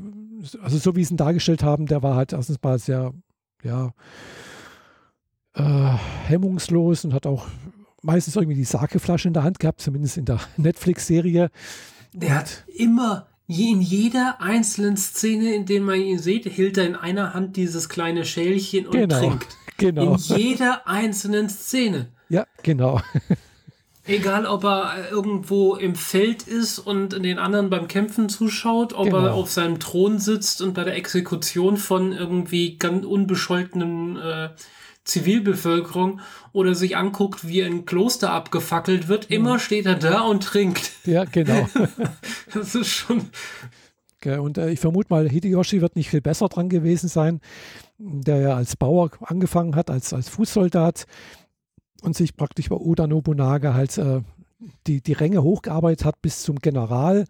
also so wie sie ihn dargestellt haben, der war halt erstens mal sehr, ja, äh, hemmungslos und hat auch meistens irgendwie die Sakeflasche in der Hand gehabt, zumindest in der Netflix-Serie. Der hat immer, in jeder einzelnen Szene, in der man ihn sieht, hält er in einer Hand dieses kleine Schälchen und Genau, trinkt. genau. In jeder einzelnen Szene. Ja, genau. Egal, ob er äh, irgendwo im Feld ist und den anderen beim Kämpfen zuschaut, ob er Genau. auf seinem Thron sitzt und bei der Exekution von irgendwie ganz unbescholtenen äh, Zivilbevölkerung oder sich anguckt, wie ein Kloster abgefackelt wird. Immer steht er da und trinkt. Ja, genau. Das ist schon. Gell, Und äh, ich vermute mal, Hideyoshi wird nicht viel besser dran gewesen sein, der ja als Bauer angefangen hat, als, als Fußsoldat und sich praktisch bei Oda Nobunaga halt äh, die, die Ränge hochgearbeitet hat bis zum General.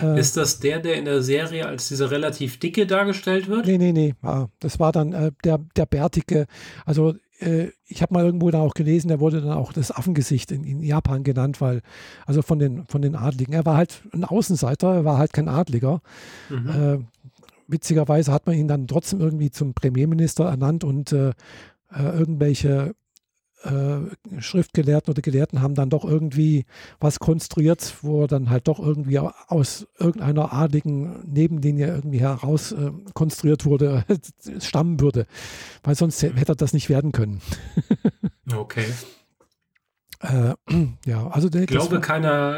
Äh, Ist das der, der in der Serie als dieser relativ dicke dargestellt wird? nee, nee, nee. Ah, das war dann äh, der, der Bärtige. Also äh, ich habe mal irgendwo da auch gelesen, der wurde dann auch das Affengesicht in, in Japan genannt, weil, also von den, von den Adligen. Er war halt ein Außenseiter, er war halt kein Adliger. Mhm. Äh, witzigerweise hat man ihn dann trotzdem irgendwie zum Premierminister ernannt und äh, irgendwelche äh, Schriftgelehrten oder Gelehrten haben dann doch irgendwie was konstruiert, wo er dann halt doch irgendwie aus irgendeiner adligen Nebenlinie irgendwie heraus äh, konstruiert wurde, stammen würde. Weil sonst hätte das nicht werden können. Okay. Äh, ja, also der Ich glaube keiner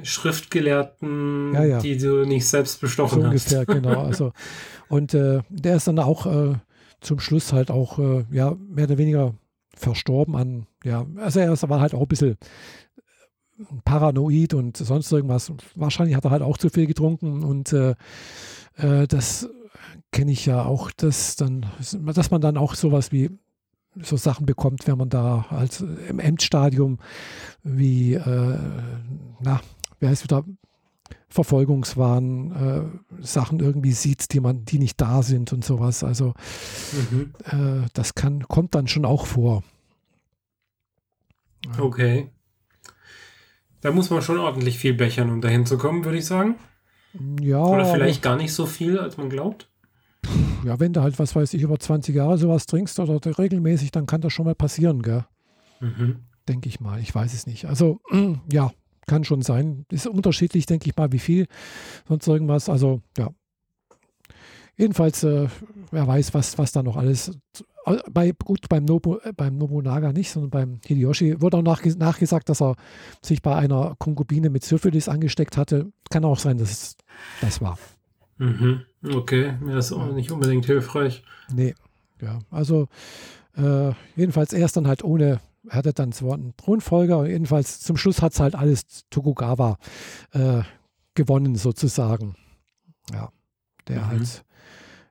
äh, Schriftgelehrten, Ja, ja. die du nicht selbst So bestochen hast. ungefähr, genau. Also, und äh, der ist dann auch äh, zum Schluss halt auch äh, ja, mehr oder weniger verstorben an, ja, also er war halt auch ein bisschen paranoid und sonst irgendwas. Wahrscheinlich hat er halt auch zu viel getrunken und äh, äh, das kenne ich ja auch, dass dann, dass man dann auch sowas wie so Sachen bekommt, wenn man da als im Endstadium wie, äh, na, wie heißt wieder, Verfolgungswahn, äh, Sachen irgendwie sieht, die man, die nicht da sind und sowas. Also Mhm. äh, das kann, kommt dann schon auch vor. Okay. Da muss man schon ordentlich viel bechern, um dahin zu kommen, würde ich sagen. Ja, Oder vielleicht gar nicht so viel, als man glaubt. ja, wenn du halt, was weiß ich, über 20 Jahre sowas trinkst oder regelmäßig, dann kann das schon mal passieren, gell? Mhm. denke ich mal. Ich weiß es nicht. Also, ja, kann schon sein. Ist unterschiedlich, denke ich mal, wie viel, sonst irgendwas. Also, ja. Jedenfalls, äh, wer weiß, was, was da noch alles. Bei, gut, beim, Nobu, äh, beim Nobunaga nicht, sondern beim Hideyoshi wurde auch nachge nachgesagt, dass er sich bei einer Konkubine mit Syphilis angesteckt hatte. Kann auch sein, dass es das war. Mhm. Okay, ja, ist auch nicht unbedingt hilfreich. Nee, ja, also äh, jedenfalls erst dann halt ohne, hatte dann zwar einen Thronfolger, jedenfalls zum Schluss hat es halt alles Tokugawa äh, gewonnen sozusagen. Ja, der Mhm. halt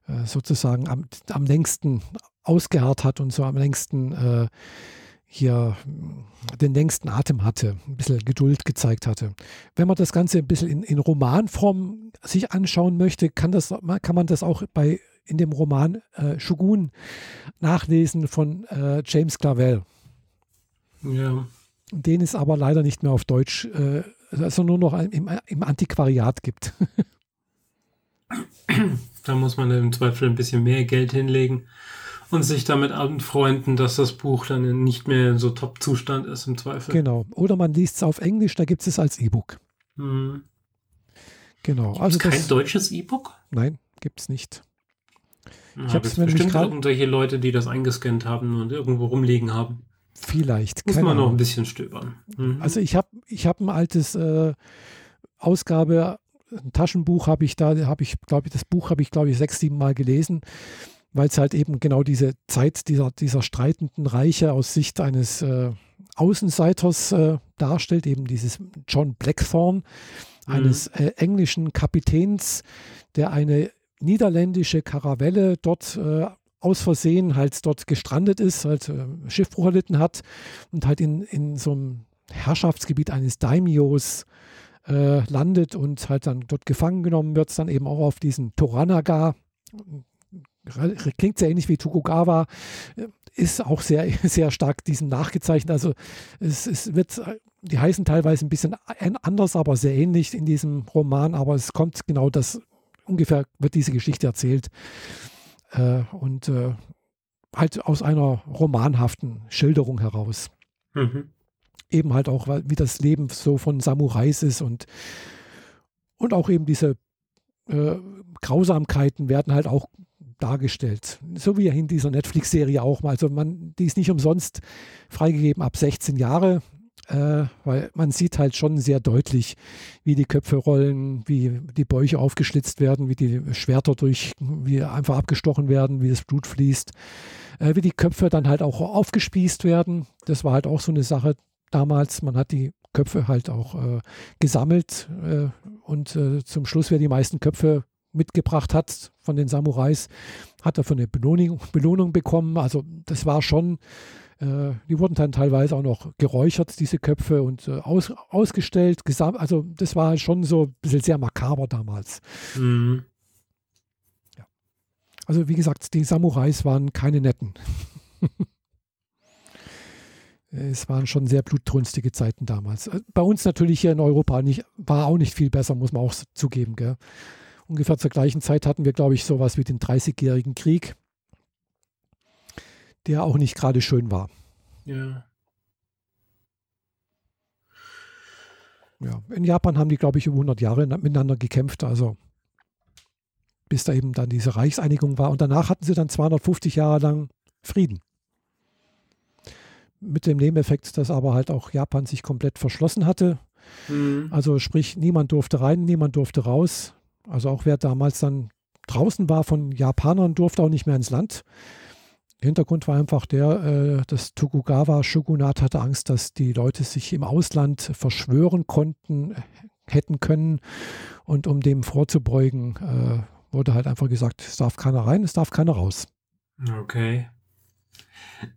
äh, sozusagen am, am längsten ausgeharrt hat und so am längsten äh, hier mh, den längsten Atem hatte, ein bisschen Geduld gezeigt hatte. Wenn man das Ganze ein bisschen in, in Romanform sich anschauen möchte, kann, das, kann man das auch bei in dem Roman äh, Shogun nachlesen von äh, James Clavell. Ja. Den es aber leider nicht mehr auf Deutsch, äh, also nur noch im, im Antiquariat gibt. Da muss man im Zweifel ein bisschen mehr Geld hinlegen und sich damit anfreunden, dass das Buch dann nicht mehr in so Top-Zustand ist im Zweifel. genau. Oder man liest es auf Englisch, da gibt es es als E-Book. Hm. Genau. Also Also kein das, deutsches E-Book? nein, gibt es nicht. Ich habe nämlich bestimmt grad- irgendwelche Leute, die das eingescannt haben und irgendwo rumliegen haben. Vielleicht. Muss man noch Ahnung. ein bisschen stöbern. Mhm. Also ich habe ich hab ein altes äh, Ausgabe, ein Taschenbuch habe ich da, habe ich, glaube ich, das Buch habe ich, glaube ich, sechs, sieben Mal gelesen, weil es halt eben genau diese Zeit dieser, dieser streitenden Reiche aus Sicht eines äh, Außenseiters äh, darstellt, eben dieses John Blackthorne, eines äh, englischen Kapitäns, der eine niederländische Karavelle dort äh, aus Versehen halt dort gestrandet ist, halt äh, Schiffbruch erlitten hat und halt in, in so einem Herrschaftsgebiet eines Daimios äh, landet und halt dann dort gefangen genommen wird, dann eben auch auf diesen Toranaga. Klingt sehr ähnlich wie Tokugawa, äh, ist auch sehr, sehr stark diesem nachgezeichnet. Also es, es wird, die heißen teilweise ein bisschen anders, aber sehr ähnlich in diesem Roman, aber es kommt genau das, ungefähr wird diese Geschichte erzählt. Äh, und äh, halt aus einer romanhaften Schilderung heraus Mhm. eben halt auch, weil- wie das Leben so von Samurais ist und, und auch eben diese äh, Grausamkeiten werden halt auch dargestellt. So wie in dieser Netflix-Serie auch mal. Also man, die ist nicht umsonst freigegeben ab 16 Jahre, äh, weil man sieht halt schon sehr deutlich, wie die Köpfe rollen, wie die Bäuche aufgeschlitzt werden, wie die Schwerter durch, wie einfach abgestochen werden, wie das Blut fließt, äh, wie die Köpfe dann halt auch aufgespießt werden. Das war halt auch so eine Sache damals. Man hat die Köpfe halt auch äh, gesammelt äh, und äh, zum Schluss, wer die meisten Köpfe mitgebracht hat von den Samurais, hat dafür eine Belohnung, Belohnung bekommen. Also das war schon, äh, die wurden dann teilweise auch noch geräuchert, diese Köpfe, und äh, aus, ausgestellt. Also das war schon so ein bisschen sehr makaber damals. Mhm. Ja. Also wie gesagt, die Samurais waren keine netten. es waren schon sehr blutrünstige Zeiten damals. Äh, bei uns natürlich hier in Europa nicht, war auch nicht viel besser, muss man auch zugeben. Gell? ungefähr zur gleichen Zeit hatten wir, glaube ich, sowas wie den 30-jährigen Krieg, der auch nicht gerade schön war. Ja. Ja, in Japan haben die, glaube ich, über 100 Jahre miteinander gekämpft, also bis da eben dann diese Reichseinigung war. Und danach hatten sie dann 250 Jahre lang Frieden. Mit dem Nebeneffekt, dass aber halt auch Japan sich komplett verschlossen hatte. Mhm. Also sprich, niemand durfte rein, niemand durfte raus. Also auch wer damals dann draußen war von Japanern, durfte auch nicht mehr ins Land. Hintergrund war einfach der, äh, das Tokugawa-Shogunat hatte Angst, dass die Leute sich im Ausland verschwören konnten, hätten können. Und um dem vorzubeugen, äh, wurde halt einfach gesagt, es darf keiner rein, es darf keiner raus. Okay.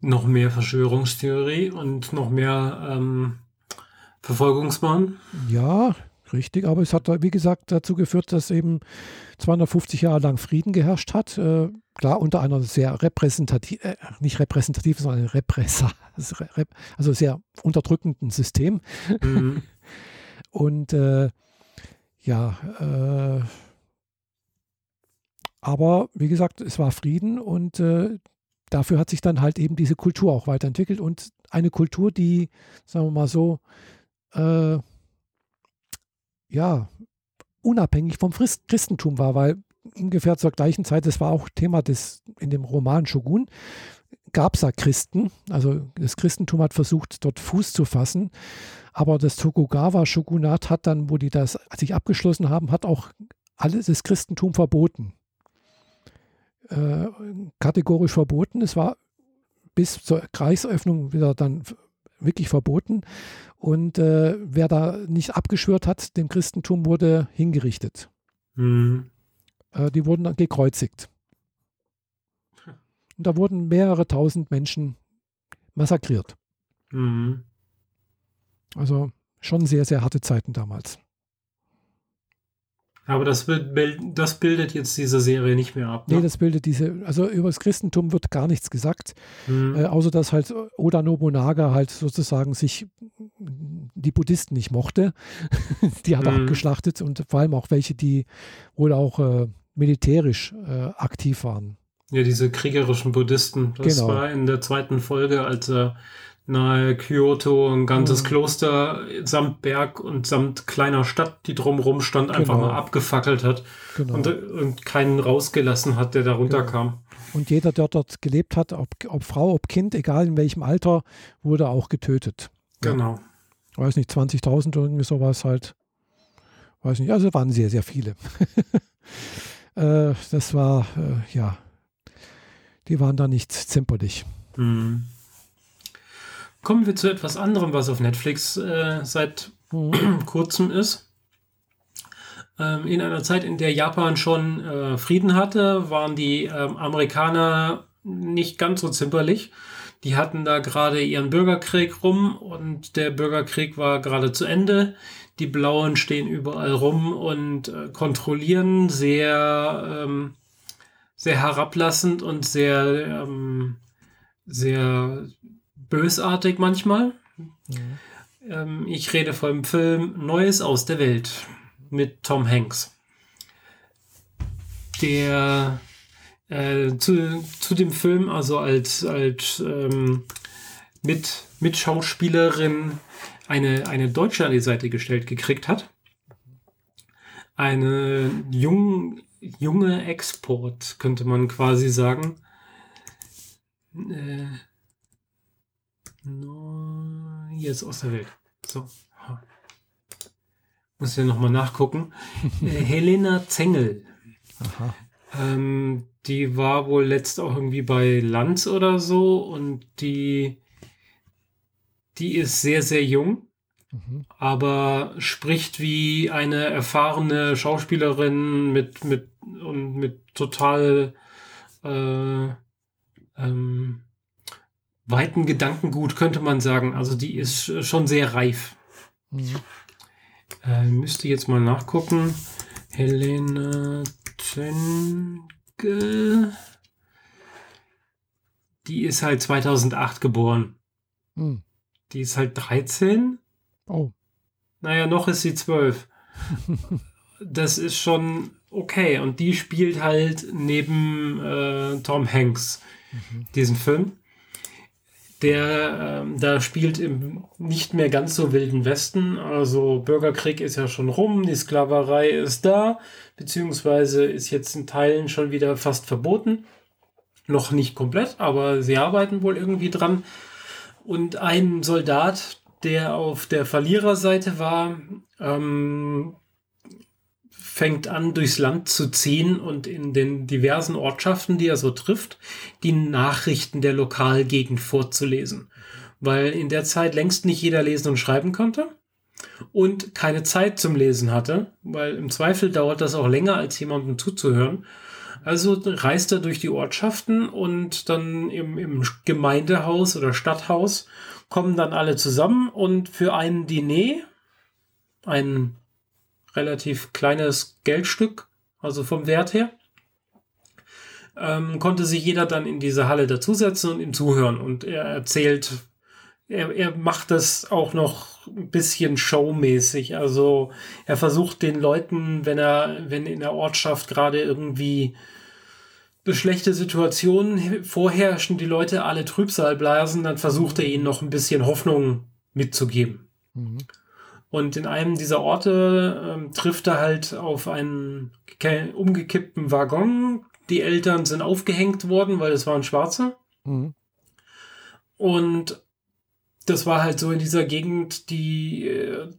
Noch mehr Verschwörungstheorie und noch mehr ähm, Verfolgungswahn? Ja, Richtig, aber es hat, wie gesagt, dazu geführt, dass eben 250 Jahre lang Frieden geherrscht hat. Äh, klar, unter einer sehr repräsentativ, äh, nicht repräsentativ, sondern Repressa, also sehr unterdrückenden System. Mhm. Und äh, ja, äh, aber wie gesagt, es war Frieden und äh, dafür hat sich dann halt eben diese Kultur auch weiterentwickelt und eine Kultur, die, sagen wir mal so, äh, ja, unabhängig vom Christentum war, weil ungefähr zur gleichen Zeit, das war auch Thema des, in dem Roman Shogun, gab es da Christen. Also das Christentum hat versucht, dort Fuß zu fassen. Aber das Tokugawa-Shogunat hat dann, wo die das sich abgeschlossen haben, hat auch alles das Christentum verboten. Äh, kategorisch verboten. Es war bis zur Kreisöffnung wieder dann wirklich verboten. Und äh, wer da nicht abgeschwört hat, dem Christentum wurde hingerichtet. Mhm. Äh, die wurden dann gekreuzigt. Und da wurden mehrere tausend Menschen massakriert. Mhm. Also schon sehr, sehr harte Zeiten damals. Aber das, das, bildet jetzt diese Serie nicht mehr ab. Ne? Nee, das bildet diese, also über das Christentum wird gar nichts gesagt, mhm. äh, außer dass halt Oda Nobunaga halt sozusagen sich die Buddhisten nicht mochte. die hat er mhm. abgeschlachtet und vor allem auch welche, die wohl auch äh, militärisch äh, aktiv waren. Ja, diese kriegerischen Buddhisten. Das genau. war in der zweiten Folge, als er nahe Kyoto ein ganzes mhm. Kloster samt Berg und samt kleiner Stadt, die drumherum stand, genau. einfach mal abgefackelt hat genau. und, und, keinen rausgelassen hat, der da runterkam. Genau. Und jeder, der dort gelebt hat, ob, ob, Frau, ob Kind, egal in welchem Alter, wurde auch getötet. Genau. Ja. Weiß nicht, 20.000 oder irgendwie sowas halt. Weiß nicht, also waren sehr, sehr viele. äh, das war, äh, ja, die waren da nicht zimperlich. Mhm. Kommen wir zu etwas anderem, was auf Netflix äh, seit mhm. kurzem ist. Ähm, in einer Zeit, in der Japan schon äh, Frieden hatte, waren die ähm, Amerikaner nicht ganz so zimperlich. Die hatten da gerade ihren Bürgerkrieg rum und der Bürgerkrieg war gerade zu Ende. Die Blauen stehen überall rum und äh, kontrollieren sehr, ähm, sehr herablassend und sehr, ähm, sehr bösartig manchmal. Mhm. Ähm, ich rede vom Film Neues aus der Welt mit Tom Hanks. Der äh, zu, zu dem Film, also als, als ähm, mit, mit Schauspielerin eine, eine Deutsche an die Seite gestellt gekriegt hat. eine jung, junge Export, könnte man quasi sagen. Äh, no, hier ist aus der Welt. So. Muss ja nochmal nachgucken. äh, Helena Zengel. Aha. Ähm, die war wohl letzt auch irgendwie bei Lanz oder so und die, die ist sehr, sehr jung, mhm. aber spricht wie eine erfahrene Schauspielerin mit, mit, und mit total äh, ähm, weiten Gedankengut, könnte man sagen. Also die ist schon sehr reif. Mhm. Äh, müsste jetzt mal nachgucken. Helene Tschenke. Die ist halt 2008 geboren. Hm. Die ist halt 13. Oh. Naja, noch ist sie 12. das ist schon okay. Und die spielt halt neben äh, Tom Hanks mhm. diesen Film der ähm, da spielt im nicht mehr ganz so wilden Westen. Also Bürgerkrieg ist ja schon rum, die Sklaverei ist da, beziehungsweise ist jetzt in Teilen schon wieder fast verboten. Noch nicht komplett, aber sie arbeiten wohl irgendwie dran. Und ein Soldat, der auf der Verliererseite war, ähm, fängt an, durchs Land zu ziehen und in den diversen Ortschaften, die er so trifft, die Nachrichten der Lokalgegend vorzulesen. Weil in der Zeit längst nicht jeder lesen und schreiben konnte und keine Zeit zum Lesen hatte, weil im Zweifel dauert das auch länger, als jemandem zuzuhören. Also reist er durch die Ortschaften und dann im, im Gemeindehaus oder Stadthaus kommen dann alle zusammen und für einen Diner, ein relativ kleines Geldstück, also vom Wert her. Ähm, konnte sich jeder dann in diese Halle dazusetzen und ihm zuhören. Und er erzählt, er, er macht das auch noch ein bisschen showmäßig. Also er versucht den Leuten, wenn er, wenn in der Ortschaft gerade irgendwie eine schlechte Situation vorherrschen, die Leute alle Trübsal blasen, dann versucht er ihnen noch ein bisschen Hoffnung mitzugeben. Mhm. Und in einem dieser Orte ähm, trifft er halt auf einen umgekippten Waggon. Die Eltern sind aufgehängt worden, weil es waren Schwarze. Mhm. Und das war halt so in dieser Gegend, die äh,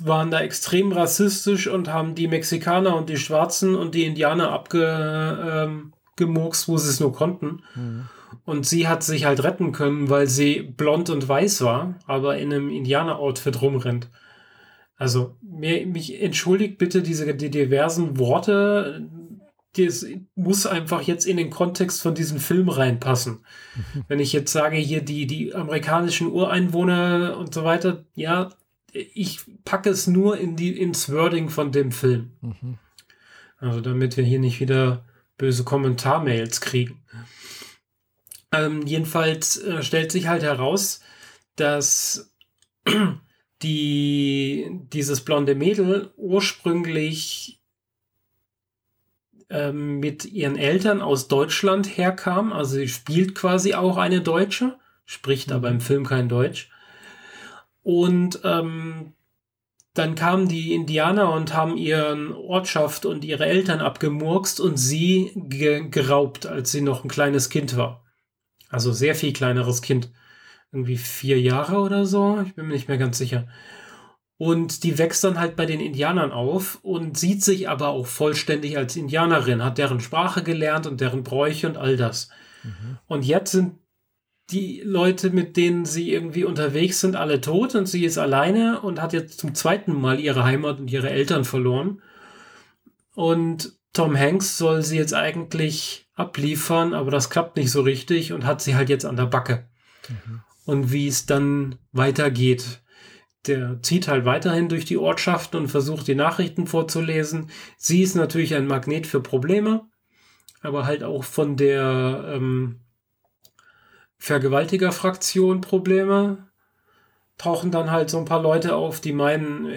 waren da extrem rassistisch und haben die Mexikaner und die Schwarzen und die Indianer abgemurkst, ähm, wo sie es nur konnten. Mhm. Und sie hat sich halt retten können, weil sie blond und weiß war, aber in einem Indianer-Outfit rumrennt. Also mir, mich entschuldigt bitte diese die diversen Worte. Das muss einfach jetzt in den Kontext von diesem Film reinpassen. Mhm. Wenn ich jetzt sage, hier die, die amerikanischen Ureinwohner und so weiter, ja, ich packe es nur in die, ins Wording von dem Film. Mhm. Also damit wir hier nicht wieder böse Kommentarmails kriegen. Ähm, jedenfalls äh, stellt sich halt heraus, dass die dieses blonde Mädel ursprünglich ähm, mit ihren Eltern aus Deutschland herkam. Also sie spielt quasi auch eine Deutsche, spricht aber im mhm. Film kein Deutsch. Und ähm, dann kamen die Indianer und haben ihren Ortschaft und ihre Eltern abgemurkst und sie ge geraubt, als sie noch ein kleines Kind war. Also sehr viel kleineres Kind irgendwie vier Jahre oder so. Ich bin mir nicht mehr ganz sicher. Und die wächst dann halt bei den Indianern auf und sieht sich aber auch vollständig als Indianerin, hat deren Sprache gelernt und deren Bräuche und all das. Mhm. Und jetzt sind die Leute, mit denen sie irgendwie unterwegs sind, alle tot und sie ist alleine und hat jetzt zum zweiten Mal ihre Heimat und ihre Eltern verloren. Und Tom Hanks soll sie jetzt eigentlich abliefern, aber das klappt nicht so richtig und hat sie halt jetzt an der Backe. Mhm und wie es dann weitergeht. Der zieht halt weiterhin durch die Ortschaften und versucht die Nachrichten vorzulesen. Sie ist natürlich ein Magnet für Probleme, aber halt auch von der ähm, Vergewaltigerfraktion Probleme. Tauchen dann halt so ein paar Leute auf, die meinen,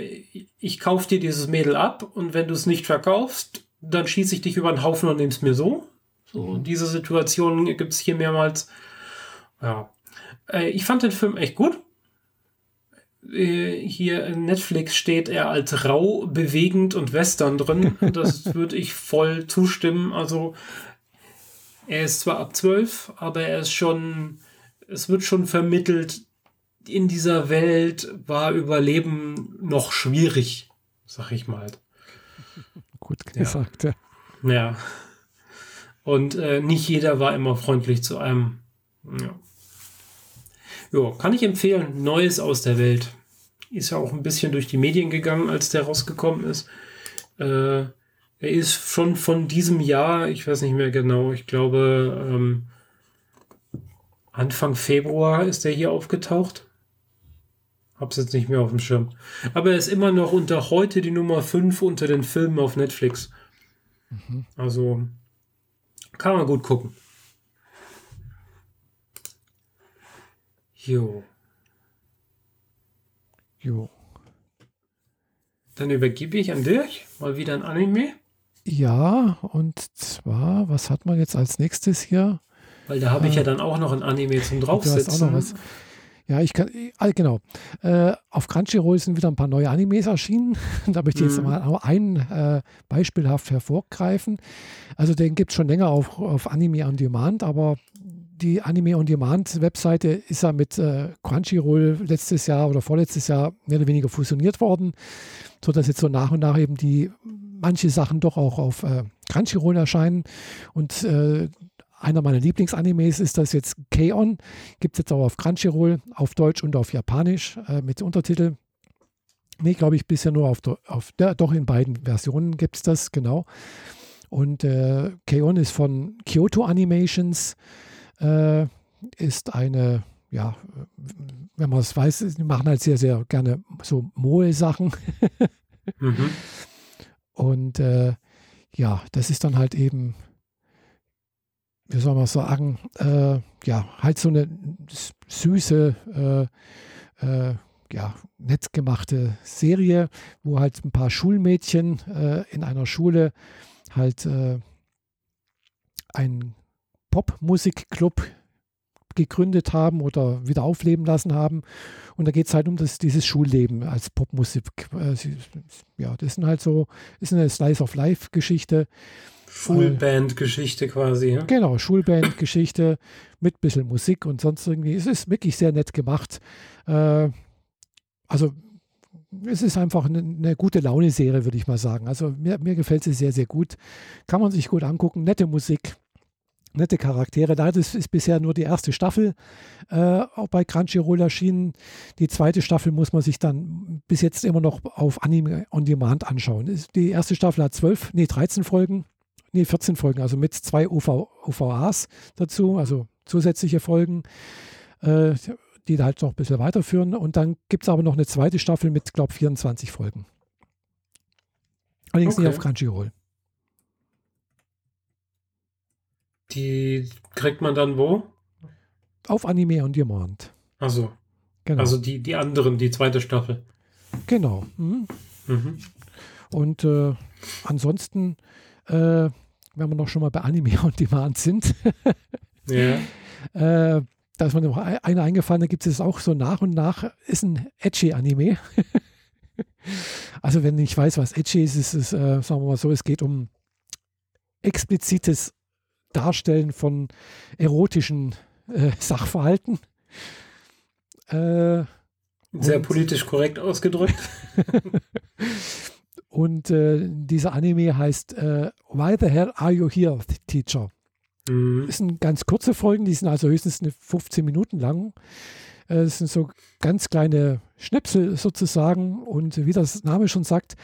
ich kauf dir dieses Mädel ab und wenn du es nicht verkaufst, dann schieße ich dich über den Haufen und nimm's mir so. So, mhm. diese Situation gibt es hier mehrmals. Ja, äh, ich fand den Film echt gut. äh, hier in Netflix steht er als rau, bewegend und western drin. Das würde ich voll zustimmen. Also er ist zwar ab 12, aber er ist schon, es wird schon vermittelt, in dieser Welt war Überleben noch schwierig, sag ich mal. Gut gesagt, ja. Ja. ja. Und äh, nicht jeder war immer freundlich zu einem. Ja. Jo, kann ich empfehlen. Neues aus der Welt. Ist ja auch ein bisschen durch die Medien gegangen, als der rausgekommen ist. Äh, er ist schon von diesem Jahr, ich weiß nicht mehr genau, ich glaube ähm, Anfang Februar ist er hier aufgetaucht. Hab's jetzt nicht mehr auf dem Schirm. Aber er ist immer noch unter heute die Nummer 5 unter den Filmen auf Netflix. Mhm. Also kann man gut gucken. Jo. Jo. Dann übergebe ich an dich mal wieder ein Anime. Ja, und zwar, was hat man jetzt als nächstes hier? Weil da habe ich ja äh, dann auch noch ein Anime zum draufsetzen. Ja, ich kann, äh, genau. Äh, auf Crunchyroll sind wieder ein paar neue Animes erschienen. da möchte ich jetzt mhm. mal auch ein äh, beispielhaft hervorgreifen. Also den gibt es schon länger auf, auf Anime on Demand, aber die Anime on Demand Webseite ist ja mit äh, Crunchyroll letztes Jahr oder vorletztes Jahr mehr oder weniger fusioniert worden, sodass jetzt so nach und nach eben die manche Sachen doch auch auf äh, Crunchyroll erscheinen. Und äh, einer meiner Lieblingsanimes ist das jetzt K-On! Gibt es jetzt auch auf Crunchyroll, auf Deutsch und auf Japanisch äh, mit Untertitel. Nee, glaube ich, bisher nur auf, auf ja, doch in beiden Versionen gibt es das, genau. Und äh, K-On! ist von Kyoto Animations äh, ist eine, ja, wenn man es weiß, die machen halt sehr, sehr gerne so Moe-Sachen. mhm. Und äh, ja, das ist dann halt eben, wie soll man sagen, äh, ja, halt so eine süße, äh, äh, ja, nett gemachte Serie, wo halt ein paar Schulmädchen äh, in einer Schule halt äh, ein Popmusikclub gegründet haben oder wieder aufleben lassen haben. Und da geht es halt um das, dieses Schulleben als Popmusik. Äh, ja, das sind halt so, ist eine Slice of Life-Geschichte. Schulband-Geschichte quasi. Ja? Genau, Schulband-Geschichte mit ein bisschen Musik und sonst irgendwie. Es ist wirklich sehr nett gemacht. Äh, also es ist einfach eine, eine gute Laune-Serie, würde ich mal sagen. Also mir, mir gefällt sie sehr, sehr gut. Kann man sich gut angucken. Nette Musik nette Charaktere. Leider ist, ist bisher nur die erste Staffel äh, auch bei Crunchyroll erschienen. Die zweite Staffel muss man sich dann bis jetzt immer noch auf Anime on Demand anschauen. Die erste Staffel hat zwölf, nee, 13 Folgen, nee, 14 Folgen, also mit zwei OV, OVAs dazu, also zusätzliche Folgen, äh, die halt noch ein bisschen weiterführen. Und dann gibt es aber noch eine zweite Staffel mit, glaube ich, 24 Folgen. Allerdings okay. nicht auf Crunchyroll. Die kriegt man dann wo? Auf Anime on Demand. Also. Genau. Also die, die anderen, die zweite Staffel. Genau. Mhm. Mhm. Und äh, ansonsten, äh, wenn wir noch schon mal bei Anime on Demand sind, ja. äh, da ist mir noch eine eingefallen, da gibt es auch so nach und nach, ist ein Edgy-Anime. also wenn ich weiß, was Edgy ist, ist es, äh, sagen wir mal so, es geht um explizites Darstellen von erotischen äh, Sachverhalten. Äh, Sehr politisch korrekt ausgedrückt. und äh, dieser Anime heißt äh, Why the hell are you here, Teacher? Mhm. Das sind ganz kurze Folgen, die sind also höchstens 15 Minuten lang. Äh, das sind so ganz kleine Schnipsel sozusagen. Und wie das Name schon sagt,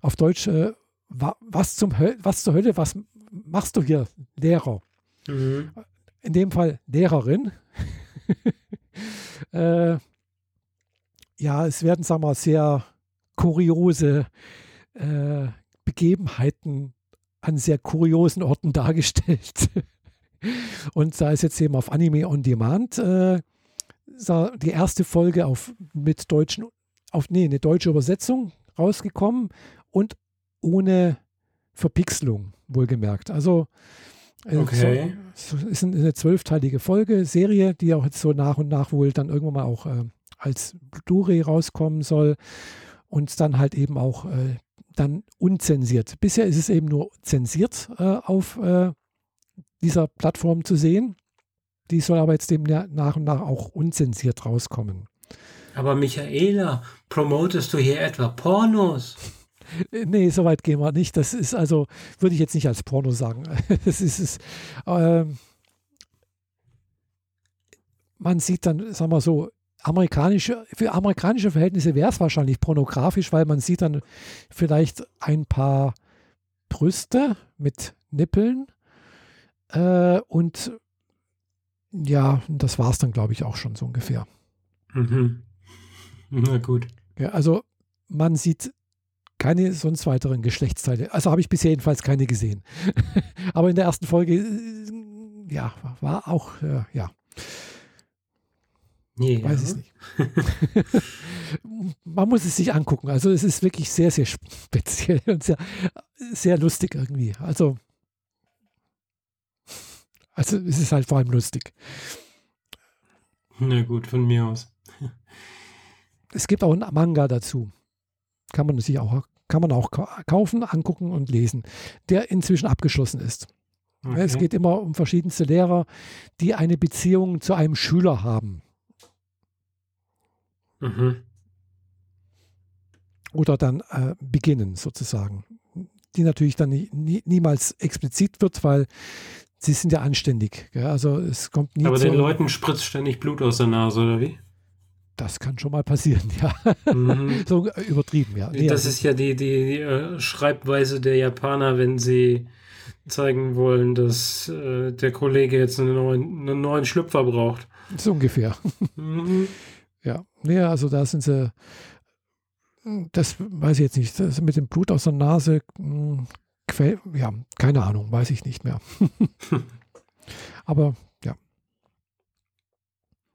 auf Deutsch, äh, was, zum was zur Hölle, was machst du hier, Lehrer? Mhm. In dem Fall Lehrerin. äh, ja, es werden, sagen wir mal, sehr kuriose äh, Begebenheiten an sehr kuriosen Orten dargestellt. Und da ist jetzt eben auf Anime on Demand äh, die erste Folge auf, mit deutschen, auf, nee, eine deutsche Übersetzung rausgekommen und ohne Verpixelung, wohlgemerkt. Also äh, okay. So, so ist eine zwölfteilige Folge, Serie, die auch jetzt so nach und nach wohl dann irgendwann mal auch äh, als Blu-ray rauskommen soll und dann halt eben auch äh, dann unzensiert. Bisher ist es eben nur zensiert äh, auf äh, dieser Plattform zu sehen. Die soll aber jetzt eben nach und nach auch unzensiert rauskommen. Aber Michaela, promotest du hier etwa Pornos? Nee, so weit gehen wir nicht. Das ist also, würde ich jetzt nicht als Porno sagen. Das ist es. Äh, man sieht dann, sagen wir so, amerikanische, für amerikanische Verhältnisse wäre es wahrscheinlich pornografisch, weil man sieht dann vielleicht ein paar Brüste mit Nippeln äh, und ja, das war es dann, glaube ich, auch schon so ungefähr. Mhm. Na gut. Ja, also man sieht keine sonst weiteren Geschlechtsteile. Also habe ich bisher jedenfalls keine gesehen. Aber in der ersten Folge, äh, ja, war auch, äh, ja. Nee, Weiß ich nicht. Man muss es sich angucken. Also es ist wirklich sehr, sehr speziell und sehr, sehr lustig irgendwie. Also, also es ist halt vor allem lustig. Na gut, von mir aus. Es gibt auch einen Manga dazu. Kann man sich auch, kann man auch kaufen, angucken und lesen, der inzwischen abgeschlossen ist. Okay. Es geht immer um verschiedenste Lehrer, die eine Beziehung zu einem Schüler haben. Mhm. Oder dann äh, beginnen sozusagen. Die natürlich dann nie, nie, niemals explizit wird, weil sie sind ja anständig. Gell? Also es kommt nie Aber den Leuten spritzt ständig Blut aus der Nase, oder wie? Das kann schon mal passieren, ja. Mhm. so äh, übertrieben, ja. Nee, das also, ist ja die, die, äh, Schreibweise der Japaner, wenn sie zeigen wollen, dass äh, der Kollege jetzt einen neuen, einen neuen Schlüpfer braucht. So ungefähr. Mhm. Ja, nee, also da sind sie, das weiß ich jetzt nicht, das mit dem Blut aus der Nase, hm, ja, keine Ahnung, weiß ich nicht mehr. aber.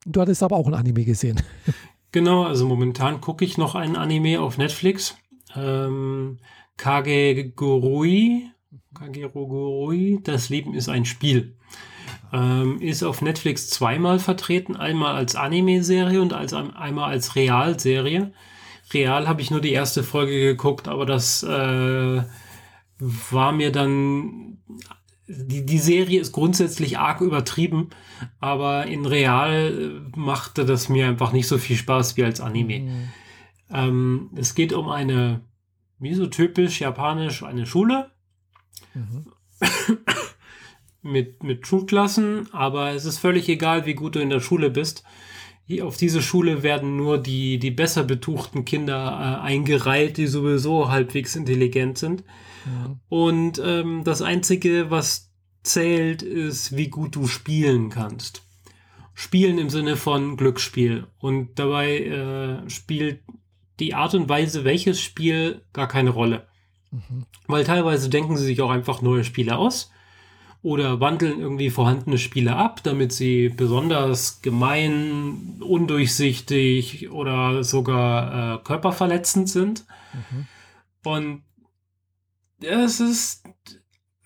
Du hattest aber auch ein Anime gesehen. Genau, also momentan gucke ich noch ein Anime auf Netflix. Ähm, Kagegurui. Kagegurui, das Leben ist ein Spiel. Ähm, ist auf Netflix zweimal vertreten, einmal als Anime-Serie und als, einmal als Realserie. Real habe ich nur die erste Folge geguckt, aber das äh, war mir dann. Die, die Serie ist grundsätzlich arg übertrieben, aber in Real machte das mir einfach nicht so viel Spaß wie als Anime. Mhm. Ähm, es geht um eine, wie so typisch japanisch, eine Schule. Mhm. mit, mit Schulklassen, aber es ist völlig egal, wie gut du in der Schule bist. Auf diese Schule werden nur die, die besser betuchten Kinder äh, eingereiht, die sowieso halbwegs intelligent sind. Ja. Und ähm, das Einzige, was zählt, ist, wie gut du spielen kannst. Spielen im Sinne von Glücksspiel. Und dabei äh, spielt die Art und Weise, welches Spiel, gar keine Rolle. Mhm. Weil teilweise denken sie sich auch einfach neue Spiele aus oder wandeln irgendwie vorhandene Spiele ab, damit sie besonders gemein, undurchsichtig oder sogar äh, körperverletzend sind. Mhm. Und es ist,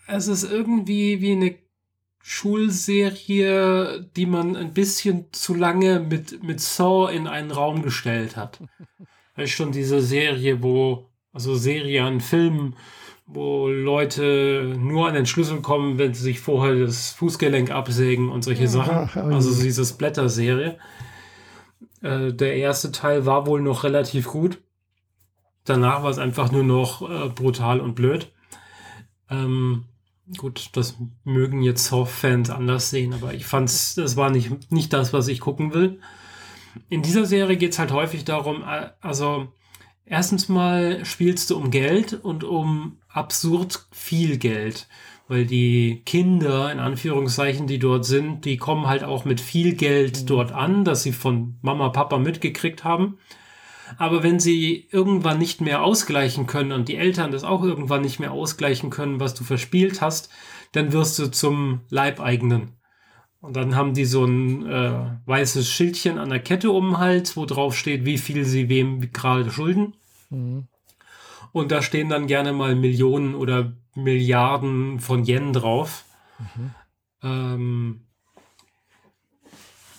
es ist irgendwie wie eine Schulserie, die man ein bisschen zu lange mit, mit Saw in einen Raum gestellt hat. Das ist schon diese Serie, wo, also Serie an Filmen, wo Leute nur an den Schlüssel kommen, wenn sie sich vorher das Fußgelenk absägen und solche Sachen. Also diese Splatter-Serie. Äh, der erste Teil war wohl noch relativ gut. Danach war es einfach nur noch äh, brutal und blöd. Ähm, gut, das mögen jetzt Soft-Fans anders sehen, aber ich fand's, das war nicht, nicht das, was ich gucken will. In dieser Serie geht es halt häufig darum, äh, also erstens mal spielst du um Geld und um absurd viel Geld. Weil die Kinder, in Anführungszeichen, die dort sind, die kommen halt auch mit viel Geld mhm. dort an, das sie von Mama, Papa mitgekriegt haben. Aber wenn sie irgendwann nicht mehr ausgleichen können und die Eltern das auch irgendwann nicht mehr ausgleichen können, was du verspielt hast, dann wirst du zum Leibeigenen. Und dann haben die so ein äh, weißes Schildchen an der Kette um den Hals, wo drauf steht, wie viel sie wem gerade schulden. Mhm. Und da stehen dann gerne mal Millionen oder Milliarden von Yen drauf. Mhm. Ähm,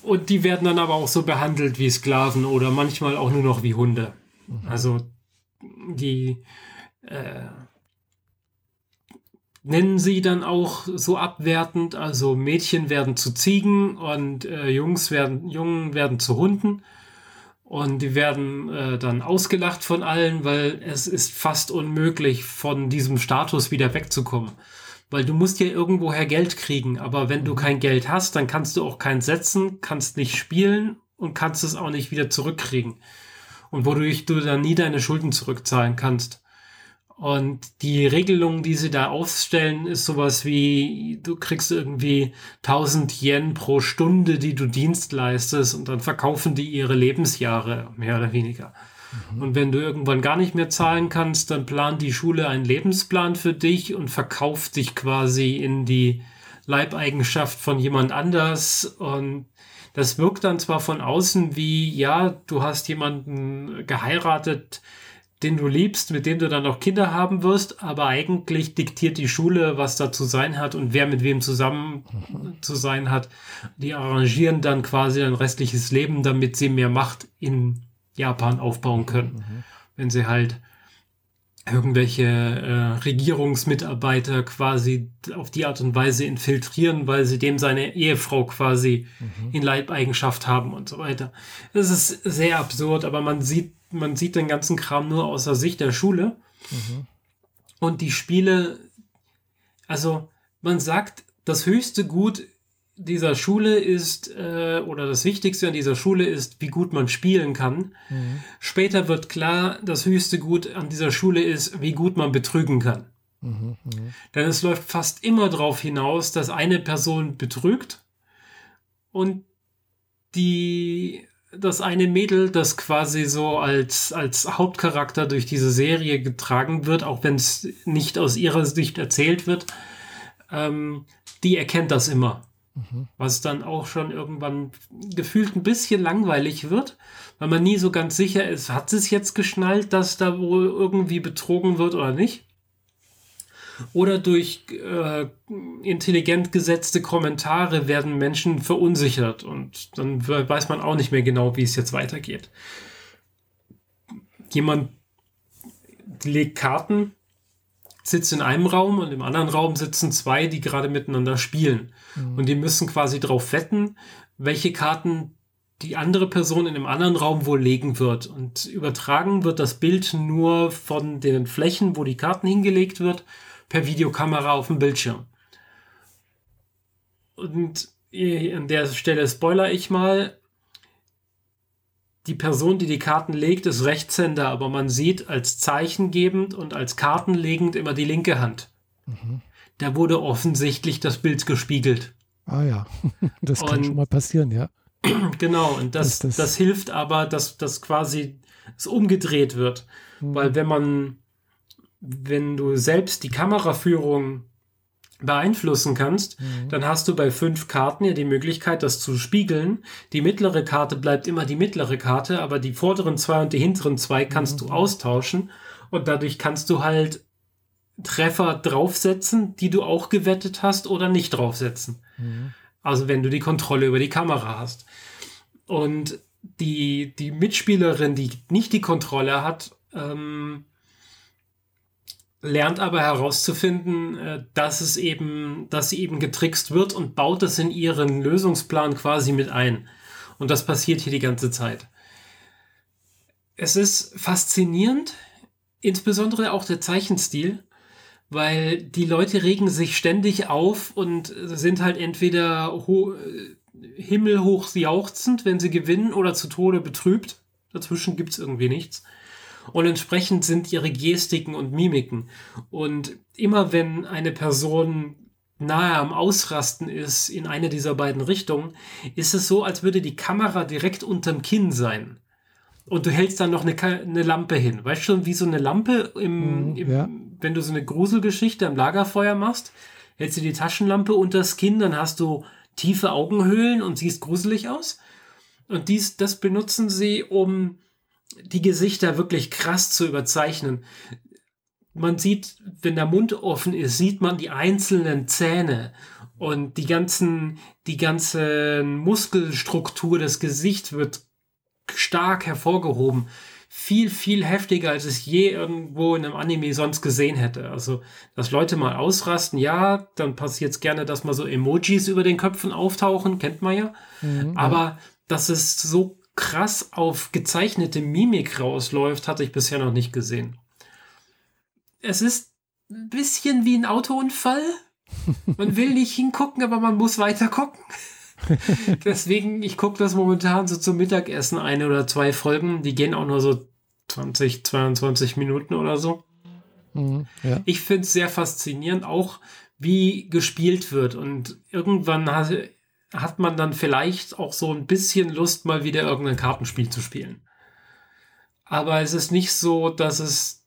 Und die werden dann aber auch so behandelt wie Sklaven oder manchmal auch nur noch wie Hunde. Mhm. Also die äh, nennen sie dann auch so abwertend. Also Mädchen werden zu Ziegen und äh, Jungs werden, Jungen werden zu Hunden. Und die werden äh, dann ausgelacht von allen, weil es ist fast unmöglich, von diesem Status wieder wegzukommen. Weil du musst ja irgendwoher Geld kriegen, aber wenn du mhm. kein Geld hast, dann kannst du auch keins setzen, kannst nicht spielen und kannst es auch nicht wieder zurückkriegen. Und wodurch du dann nie deine Schulden zurückzahlen kannst. Und die Regelung, die sie da aufstellen, ist sowas wie, du kriegst irgendwie 1000 Yen pro Stunde, die du Dienst leistest und dann verkaufen die ihre Lebensjahre, mehr oder weniger. Mhm. Und wenn du irgendwann gar nicht mehr zahlen kannst, dann plant die Schule einen Lebensplan für dich und verkauft dich quasi in die Leibeigenschaft von jemand anders und das wirkt dann zwar von außen wie, ja, du hast jemanden geheiratet, den du liebst, mit dem du dann auch Kinder haben wirst, aber eigentlich diktiert die Schule, was da zu sein hat und wer mit wem zusammen mhm. zu sein hat. Die arrangieren dann quasi ein restliches Leben, damit sie mehr Macht in Japan aufbauen können. Mhm. Wenn sie halt irgendwelche äh, Regierungsmitarbeiter quasi auf die Art und Weise infiltrieren, weil sie dem seine Ehefrau quasi mhm. in Leibeigenschaft haben und so weiter. Das ist sehr absurd, aber man sieht man sieht den ganzen Kram nur aus der Sicht der Schule. Mhm. Und die Spiele, also man sagt, das höchste Gut dieser Schule ist, äh, oder das Wichtigste an dieser Schule ist, wie gut man spielen kann. Mhm. Später wird klar, das höchste Gut an dieser Schule ist, wie gut man betrügen kann. Mhm, mh. Denn es läuft fast immer darauf hinaus, dass eine Person betrügt und die das eine Mädel, das quasi so als, als Hauptcharakter durch diese Serie getragen wird, auch wenn es nicht aus ihrer Sicht erzählt wird, ähm, die erkennt das immer. Mhm. Was dann auch schon irgendwann gefühlt ein bisschen langweilig wird, weil man nie so ganz sicher ist, hat es jetzt geschnallt, dass da wohl irgendwie betrogen wird oder nicht oder durch äh, intelligent gesetzte Kommentare werden Menschen verunsichert und dann weiß man auch nicht mehr genau, wie es jetzt weitergeht. Jemand legt Karten, sitzt in einem Raum und im anderen Raum sitzen zwei, die gerade miteinander spielen. Mhm. Und die müssen quasi darauf wetten, welche Karten die andere Person in einem anderen Raum wohl legen wird. Und übertragen wird das Bild nur von den Flächen, wo die Karten hingelegt wird per Videokamera auf dem Bildschirm. Und an der Stelle spoiler ich mal, die Person, die die Karten legt, ist Rechtshänder, aber man sieht als zeichengebend und als kartenlegend immer die linke Hand. Mhm. Da wurde offensichtlich das Bild gespiegelt. Ah ja, das kann und, schon mal passieren, ja. Genau, und das, das, das, hilft aber, dass das quasi es umgedreht wird. Mhm. Weil wenn man wenn du selbst die Kameraführung beeinflussen kannst, mhm. dann hast du bei fünf Karten ja die Möglichkeit, das zu spiegeln. Die mittlere Karte bleibt immer die mittlere Karte, aber die vorderen zwei und die hinteren zwei kannst mhm. du austauschen und dadurch kannst du halt Treffer draufsetzen, die du auch gewettet hast oder nicht draufsetzen. Mhm. Also wenn du die Kontrolle über die Kamera hast. Und die, die Mitspielerin, die nicht die Kontrolle hat, ähm, lernt aber herauszufinden, äh, dass es eben, dass sie eben getrickst wird und baut es in ihren Lösungsplan quasi mit ein. Und das passiert hier die ganze Zeit. Es ist faszinierend, insbesondere auch der Zeichenstil, weil die Leute regen sich ständig auf und sind halt entweder ho himmelhoch jauchzend, wenn sie gewinnen, oder zu Tode betrübt. Dazwischen gibt's irgendwie nichts und entsprechend sind ihre Gestiken und Mimiken. Und immer wenn eine Person nahe am Ausrasten ist in eine dieser beiden Richtungen, ist es so, als würde die Kamera direkt unterm Kinn sein. Und du hältst dann noch eine, eine Lampe hin. Weißt du schon, wie so eine Lampe im, mhm, im ja. wenn du so eine Gruselgeschichte am Lagerfeuer machst, hältst du die Taschenlampe unters Kinn, dann hast du tiefe Augenhöhlen und siehst gruselig aus. Und dies, das benutzen sie, um die Gesichter wirklich krass zu überzeichnen. Man sieht, wenn der Mund offen ist, sieht man die einzelnen Zähne Und die ganzen, die ganze Muskelstruktur des Gesichts wird stark hervorgehoben. Viel, viel heftiger, als es je irgendwo in einem Anime sonst gesehen hätte. Also, dass Leute mal ausrasten, ja, dann passiert es gerne, dass mal so Emojis über den Köpfen auftauchen, kennt man ja. Mhm, Aber ja. dass es so krass auf gezeichnete Mimik rausläuft, hatte ich bisher noch nicht gesehen. Es ist ein bisschen wie ein Autounfall. Man will nicht hingucken, aber man muss weiter gucken. Deswegen, ich gucke das momentan so zum Mittagessen eine oder zwei Folgen. Die gehen auch nur so 20, 22 Minuten oder so. Mhm, ja. Ich finde es sehr faszinierend, auch wie gespielt wird. Und irgendwann hat, hat man dann vielleicht auch so ein bisschen Lust, mal wieder irgendein Kartenspiel zu spielen. Aber es ist nicht so, dass es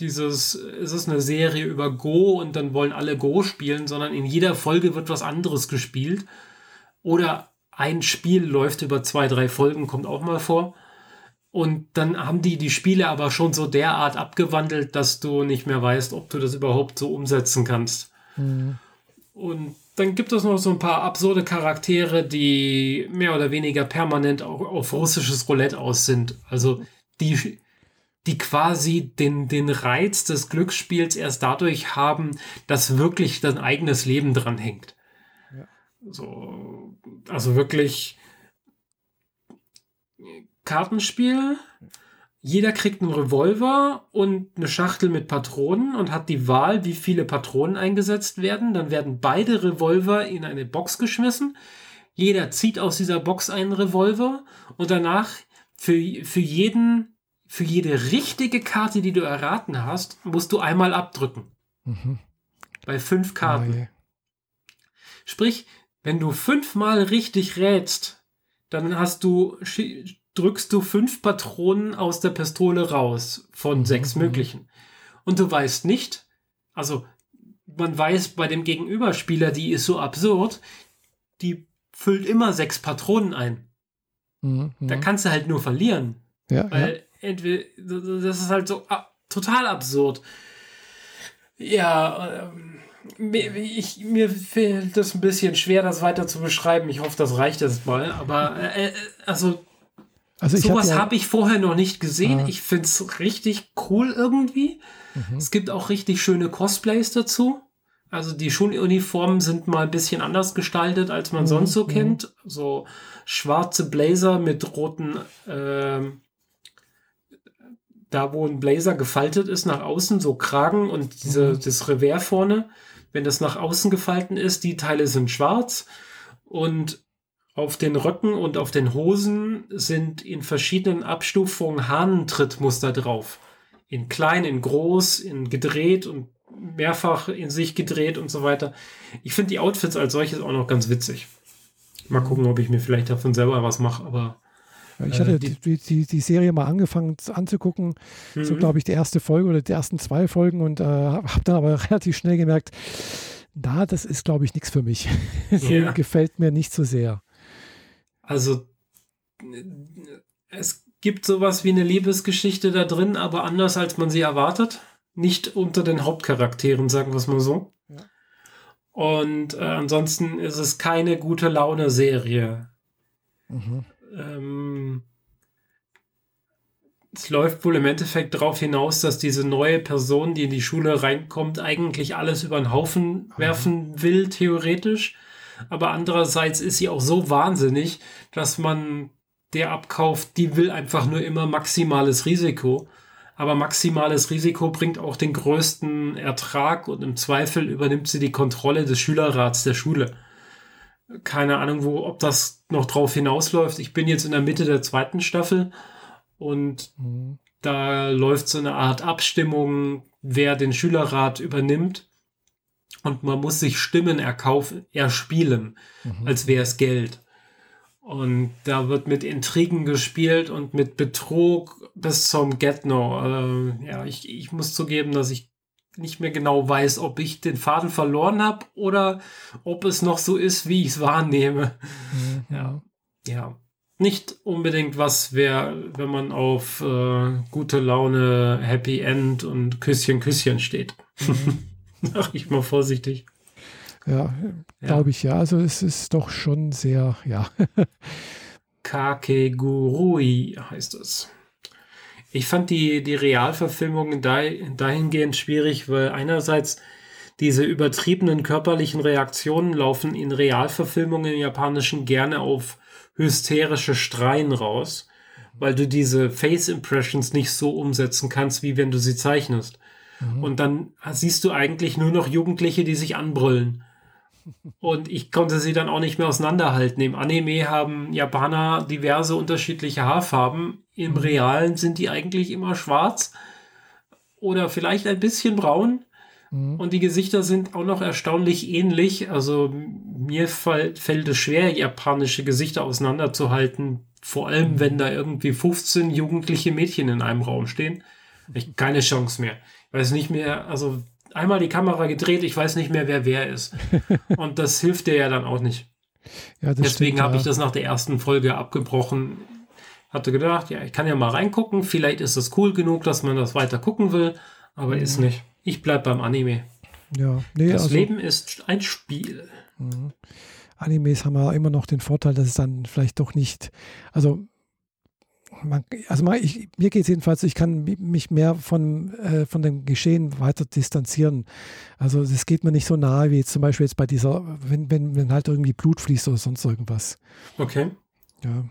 dieses, es ist eine Serie über Go und dann wollen alle Go spielen, sondern in jeder Folge wird was anderes gespielt. Oder ein Spiel läuft über zwei, drei Folgen, kommt auch mal vor. Und dann haben die die Spiele aber schon so derart abgewandelt, dass du nicht mehr weißt, ob du das überhaupt so umsetzen kannst. Mhm. Und dann gibt es noch so ein paar absurde Charaktere, die mehr oder weniger permanent auch auf russisches Roulette aus sind. Also die, die quasi den, den Reiz des Glücksspiels erst dadurch haben, dass wirklich dein eigenes Leben dran hängt. Ja. So, also wirklich Kartenspiel. Jeder kriegt einen Revolver und eine Schachtel mit Patronen und hat die Wahl, wie viele Patronen eingesetzt werden. Dann werden beide Revolver in eine Box geschmissen. Jeder zieht aus dieser Box einen Revolver und danach für, für jeden für jede richtige Karte, die du erraten hast, musst du einmal abdrücken. Mhm. Bei fünf Karten. Oh Sprich, wenn du fünfmal richtig rätst, dann hast du, drückst du fünf Patronen aus der Pistole raus von mhm. sechs möglichen. Und du weißt nicht, also man weiß bei dem Gegenüberspieler, die ist so absurd, die füllt immer sechs Patronen ein. Mhm. Da kannst du halt nur verlieren. Ja, weil ja entweder, das ist halt so ah, total absurd. Ja, ähm, ich, mir fehlt es ein bisschen schwer, das weiter zu beschreiben. Ich hoffe, das reicht jetzt mal. Aber äh, äh also, also sowas ja, habe ich vorher noch nicht gesehen. Ah. Ich finde es richtig cool irgendwie. Mhm. Es gibt auch richtig schöne Cosplays dazu. Also die Schuluniformen sind mal ein bisschen anders gestaltet, als man mhm. sonst so mhm. kennt. So schwarze Blazer mit roten ähm, da wo ein Blazer gefaltet ist nach außen, so Kragen und diese, mhm. das Revers vorne, wenn das nach außen gefalten ist, die Teile sind schwarz und auf den Röcken und auf den Hosen sind in verschiedenen Abstufungen Hahnentrittmuster drauf. In klein, in groß, in gedreht und mehrfach in sich gedreht und so weiter. Ich finde die Outfits als solches auch noch ganz witzig. Mal gucken, ob ich mir vielleicht davon selber was mache, aber ich hatte äh, die, die, die, Serie mal angefangen anzugucken, mhm. so glaube ich die erste Folge oder die ersten zwei Folgen und äh, habe dann aber relativ schnell gemerkt, na, das ist glaube ich nichts für mich. Ja. gefällt mir nicht so sehr. Also es gibt sowas wie eine Liebesgeschichte da drin, aber anders als man sie erwartet. Nicht unter den Hauptcharakteren, sagen wir es mal so. Ja. Und äh, ansonsten ist es keine gute Laune-Serie. Mhm ähm, es läuft wohl im Endeffekt darauf hinaus, dass diese neue Person, die in die Schule reinkommt, eigentlich alles über den Haufen werfen will, theoretisch. Aber andererseits ist sie auch so wahnsinnig, dass man der abkauft, die will einfach nur immer maximales Risiko. Aber maximales Risiko bringt auch den größten Ertrag und im Zweifel übernimmt sie die Kontrolle des Schülerrats der Schule keine Ahnung, wo, ob das noch drauf hinausläuft. Ich bin jetzt in der Mitte der zweiten Staffel und mhm. da läuft so eine Art Abstimmung, wer den Schülerrat übernimmt. Und man muss sich Stimmen erkaufen, erspielen, mhm. als wäre es Geld. Und da wird mit Intrigen gespielt und mit Betrug bis zum Get-No. Äh, ja, ich, ich muss zugeben, dass ich nicht mehr genau weiß, ob ich den Faden verloren habe oder ob es noch so ist, wie ich es wahrnehme. Mhm. Ja, ja. Nicht unbedingt was wäre, wenn man auf äh, gute Laune, Happy End und Küsschen, Küsschen steht. Mhm. Sag ich mal vorsichtig. Ja, glaube ich, ja. Also es ist doch schon sehr, ja. Kakegurui heißt es. Ich fand die, die Realverfilmungen dahingehend schwierig, weil einerseits diese übertriebenen körperlichen Reaktionen laufen in Realverfilmungen im Japanischen gerne auf hysterische Streien raus, weil du diese Face Impressions nicht so umsetzen kannst, wie wenn du sie zeichnest. Mhm. Und dann siehst du eigentlich nur noch Jugendliche, die sich anbrüllen. Und ich konnte sie dann auch nicht mehr auseinanderhalten. Im Anime haben Japaner diverse unterschiedliche Haarfarben. Im mhm. Realen sind die eigentlich immer schwarz oder vielleicht ein bisschen braun. Mhm. Und die Gesichter sind auch noch erstaunlich ähnlich. Also mir fall, fällt es schwer, japanische Gesichter auseinanderzuhalten. Vor allem, mhm. wenn da irgendwie 15 jugendliche Mädchen in einem Raum stehen. Ich, keine Chance mehr. Ich weiß nicht mehr, also einmal die Kamera gedreht, ich weiß nicht mehr, wer wer ist. Und das hilft dir ja dann auch nicht. Ja, Deswegen habe ich das nach der ersten Folge abgebrochen. Hatte gedacht, ja, ich kann ja mal reingucken. Vielleicht ist es cool genug, dass man das weiter gucken will, aber mhm. ist nicht. Ich bleibe beim Anime. Ja, nee, das also, Leben ist ein Spiel. Mhm. Animes haben ja immer noch den Vorteil, dass es dann vielleicht doch nicht, also man, also mal, ich, mir geht es jedenfalls, ich kann mich mehr von, äh, von dem Geschehen weiter distanzieren. Also es geht mir nicht so nahe wie zum Beispiel jetzt bei dieser, wenn, wenn, wenn halt irgendwie Blut fließt oder sonst irgendwas. Okay. Ja.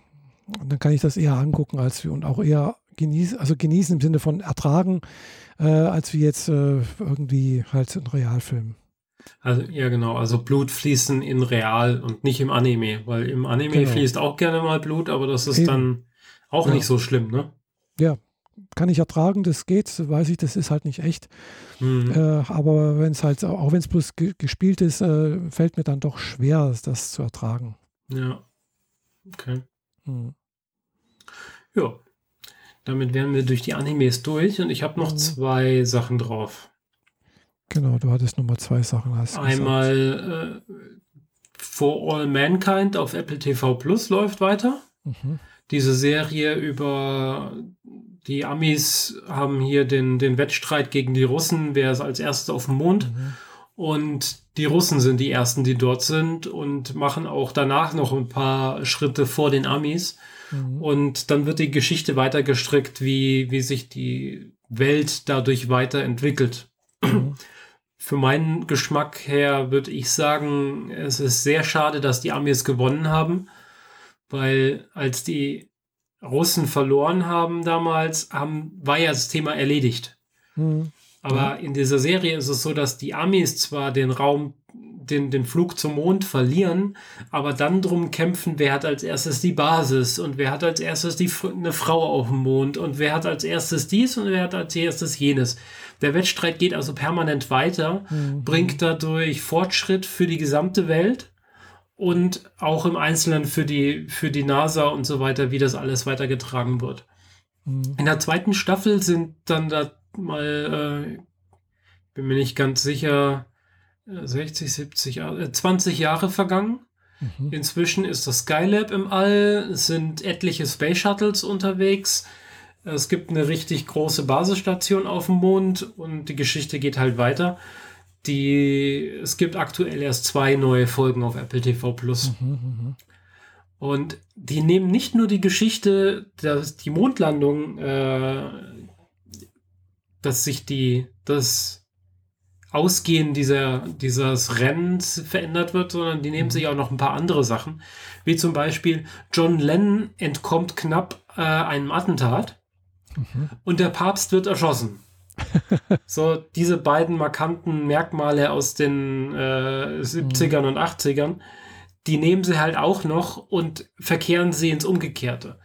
Und dann kann ich das eher angucken als und auch eher genießen, also genießen im Sinne von ertragen, äh, als wie jetzt äh, irgendwie halt ein Realfilm. Also, ja, genau. Also Blut fließen in Real und nicht im Anime, weil im Anime genau. fließt auch gerne mal Blut, aber das ist Eben. dann auch ja. nicht so schlimm, ne? Ja, kann ich ertragen, das geht, weiß ich, das ist halt nicht echt. Mhm. Äh, aber wenn es halt, auch wenn es bloß ge gespielt ist, äh, fällt mir dann doch schwer, das zu ertragen. Ja. Okay. Mhm. Ja. Damit wären wir durch die Animes durch und ich habe noch mhm. zwei Sachen drauf. Genau, du hattest nochmal zwei Sachen. Hast Einmal äh, For All Mankind auf Apple TV Plus läuft weiter. Mhm diese Serie über die Amis haben hier den, den Wettstreit gegen die Russen, wer ist als erstes auf dem Mond. Mhm. Und die Russen sind die ersten, die dort sind und machen auch danach noch ein paar Schritte vor den Amis. Mhm. Und dann wird die Geschichte weiter gestrickt, wie, wie sich die Welt dadurch weiterentwickelt. Mhm. Für meinen Geschmack her würde ich sagen, es ist sehr schade, dass die Amis gewonnen haben weil als die Russen verloren haben damals, haben, war ja das Thema erledigt. Mhm. Aber in dieser Serie ist es so, dass die Amis zwar den Raum, den, den Flug zum Mond verlieren, aber dann drum kämpfen, wer hat als erstes die Basis und wer hat als erstes die, eine Frau auf dem Mond und wer hat als erstes dies und wer hat als erstes jenes. Der Wettstreit geht also permanent weiter, mhm. bringt dadurch Fortschritt für die gesamte Welt und auch im Einzelnen für die, für die NASA und so weiter, wie das alles weitergetragen wird. Mhm. In der zweiten Staffel sind dann da mal, äh, bin mir nicht ganz sicher, 60, 70, äh, 20 Jahre vergangen. Mhm. Inzwischen ist das Skylab im All, es sind etliche Space Shuttles unterwegs. Es gibt eine richtig große Basisstation auf dem Mond und die Geschichte geht halt weiter. Die, es gibt aktuell erst zwei neue Folgen auf Apple TV Plus. Mhm, mhm, und die nehmen nicht nur die Geschichte, dass die Mondlandung, äh, dass sich die, das Ausgehen dieser, dieses Rennens verändert wird, sondern die nehmen mhm. sich auch noch ein paar andere Sachen. Wie zum Beispiel John Lennon entkommt knapp äh, einem Attentat mhm. und der Papst wird erschossen so diese beiden markanten Merkmale aus den äh, 70ern mhm. und 80ern, die nehmen sie halt auch noch und verkehren sie ins Umgekehrte.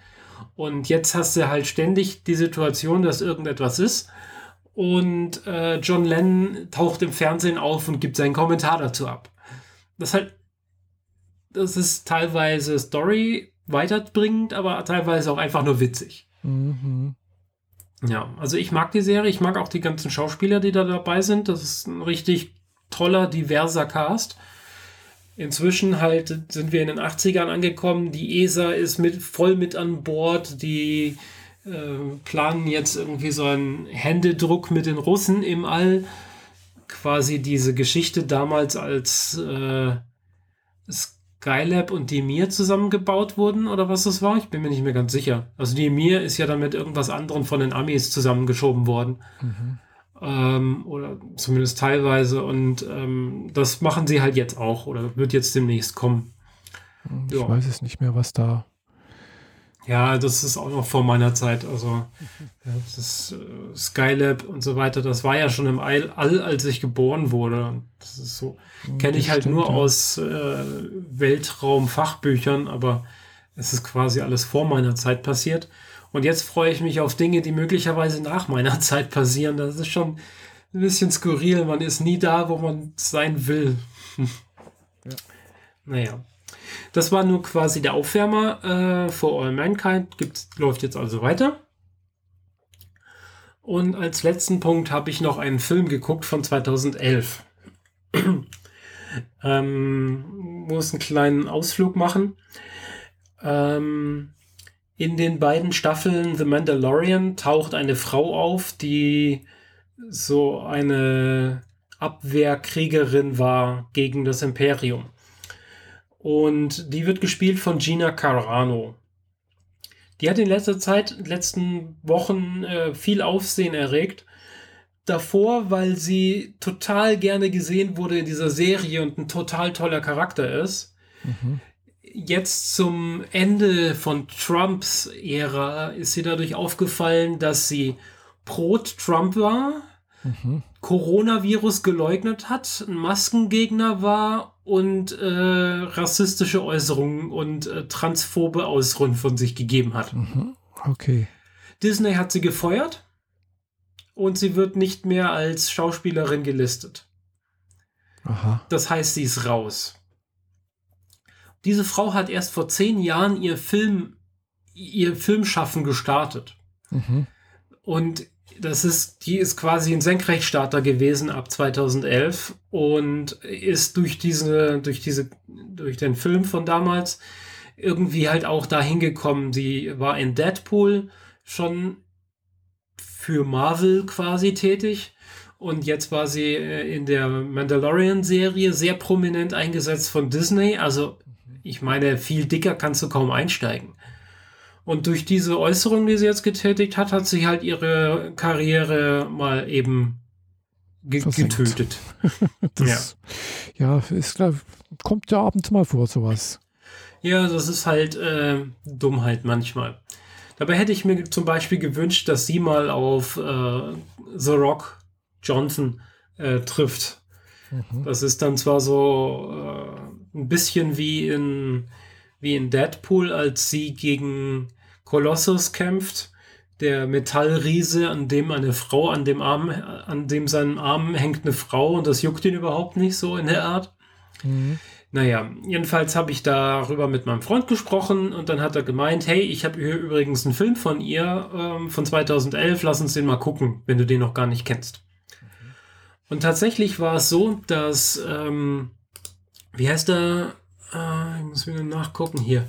Und jetzt hast du halt ständig die Situation, dass irgendetwas ist und äh, John Lennon taucht im Fernsehen auf und gibt seinen Kommentar dazu ab. Das halt, das ist teilweise Story weiterbringend, aber teilweise auch einfach nur witzig. Mhm. Ja, also ich mag die Serie, ich mag auch die ganzen Schauspieler, die da dabei sind. Das ist ein richtig toller, diverser Cast. Inzwischen halt sind wir in den 80ern angekommen. Die ESA ist mit, voll mit an Bord. Die äh, planen jetzt irgendwie so einen Händedruck mit den Russen im All. quasi diese Geschichte damals als äh, Skylab und die Mir zusammengebaut wurden oder was das war. Ich bin mir nicht mehr ganz sicher. Also die Mir ist ja dann mit irgendwas anderem von den Amis zusammengeschoben worden. Mhm. Ähm, oder zumindest teilweise. Und ähm, das machen sie halt jetzt auch oder wird jetzt demnächst kommen. Ich ja. weiß es nicht mehr, was da ja, das ist auch noch vor meiner Zeit. Also das äh, Skylab und so weiter, das war ja schon im All, All als ich geboren wurde. Das ist so, kenne ich halt stimmt, nur ja. aus äh, Weltraum-Fachbüchern, aber es ist quasi alles vor meiner Zeit passiert. Und jetzt freue ich mich auf Dinge, die möglicherweise nach meiner Zeit passieren. Das ist schon ein bisschen skurril. Man ist nie da, wo man sein will. ja. Naja. Das war nur quasi der Aufwärmer äh, All Mankind. Gibt's, läuft jetzt also weiter. Und als letzten Punkt habe ich noch einen Film geguckt von 2011. ähm, muss einen kleinen Ausflug machen. Ähm, in den beiden Staffeln The Mandalorian taucht eine Frau auf, die so eine Abwehrkriegerin war gegen das Imperium. Und die wird gespielt von Gina Carano. Die hat in letzter Zeit, in den letzten Wochen äh, viel Aufsehen erregt. Davor, weil sie total gerne gesehen wurde in dieser Serie und ein total toller Charakter ist. Mhm. Jetzt zum Ende von Trumps Ära ist sie dadurch aufgefallen, dass sie pro-Trump war, mhm. Coronavirus geleugnet hat, ein Maskengegner war und äh, rassistische Äußerungen und äh, transphobe Äußerungen von sich gegeben hat. Mhm. Okay. Disney hat sie gefeuert und sie wird nicht mehr als Schauspielerin gelistet. Aha. Das heißt, sie ist raus. Diese Frau hat erst vor zehn Jahren ihr Film, ihr Filmschaffen gestartet. Mhm. Und das ist, die ist quasi ein Senkrechtstarter gewesen ab 2011 und ist durch diese, durch diese, durch den Film von damals irgendwie halt auch dahin gekommen. Sie war in Deadpool schon für Marvel quasi tätig und jetzt war sie äh, in der Mandalorian-Serie sehr prominent eingesetzt von Disney. Also ich meine, viel dicker kannst du kaum einsteigen. Und durch diese Äußerung, die sie jetzt getätigt hat, hat sie halt ihre Karriere mal eben ge Versenkt. getötet. das, ja, ja ist, glaub, kommt ja abends mal vor, sowas. Ja, das ist halt äh, Dummheit manchmal. Dabei hätte ich mir zum Beispiel gewünscht, dass sie mal auf äh, The Rock Johnson äh, trifft. Mhm. Das ist dann zwar so äh, ein bisschen wie in, wie in Deadpool, als sie gegen Kolossus kämpft, der Metallriese, an dem eine Frau, an dem Arm, an dem seinem Arm hängt eine Frau und das juckt ihn überhaupt nicht so in der Art. Mhm. Naja, jedenfalls habe ich darüber mit meinem Freund gesprochen und dann hat er gemeint, hey, ich habe hier übrigens einen Film von ihr ähm, von 2011, lass uns den mal gucken, wenn du den noch gar nicht kennst. Mhm. Und tatsächlich war es so, dass, ähm, wie heißt der, äh, ich muss wieder nachgucken hier.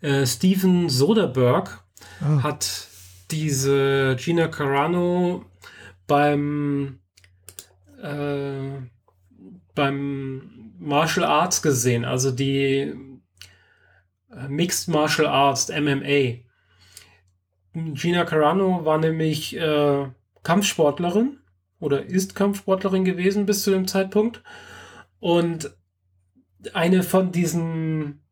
Äh, Steven Soderbergh ah. hat diese Gina Carano beim äh, beim Martial Arts gesehen, also die äh, Mixed Martial Arts, MMA. Gina Carano war nämlich äh, Kampfsportlerin oder ist Kampfsportlerin gewesen bis zu dem Zeitpunkt und eine von diesen.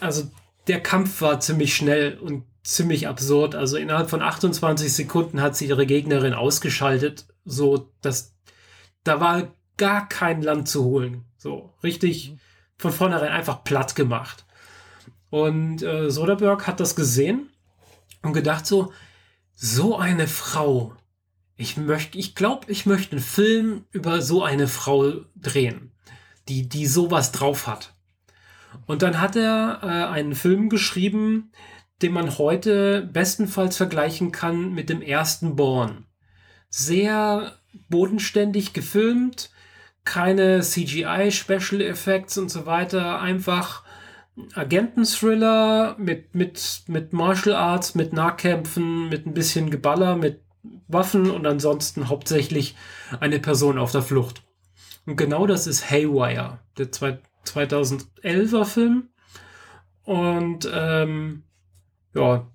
Also der Kampf war ziemlich schnell und ziemlich absurd. Also innerhalb von 28 Sekunden hat sie ihre Gegnerin ausgeschaltet, so dass da war gar kein Land zu holen. So richtig mhm. von vornherein einfach platt gemacht. Und äh, Soderbergh hat das gesehen und gedacht so, so eine Frau ich möchte, ich glaube, ich möchte einen Film über so eine Frau drehen, die, die sowas drauf hat. Und dann hat er äh, einen Film geschrieben, den man heute bestenfalls vergleichen kann mit dem ersten Born. Sehr bodenständig gefilmt, keine CGI, Special Effects und so weiter, einfach Agenten-Thriller mit, mit, mit Martial Arts, mit Nahkämpfen, mit ein bisschen Geballer, mit Waffen und ansonsten hauptsächlich eine Person auf der Flucht. Und genau das ist Haywire, der 2011er Film. Und ähm, ja,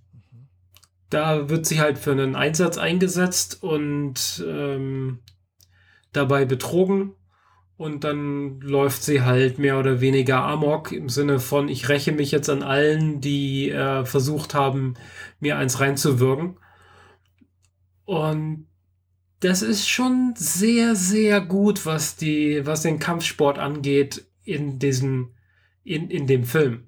da wird sie halt für einen Einsatz eingesetzt und ähm, dabei betrogen. Und dann läuft sie halt mehr oder weniger amok im Sinne von, ich räche mich jetzt an allen, die äh, versucht haben, mir eins reinzuwirken. Und das ist schon sehr, sehr gut, was die, was den Kampfsport angeht in diesem, in, in dem Film.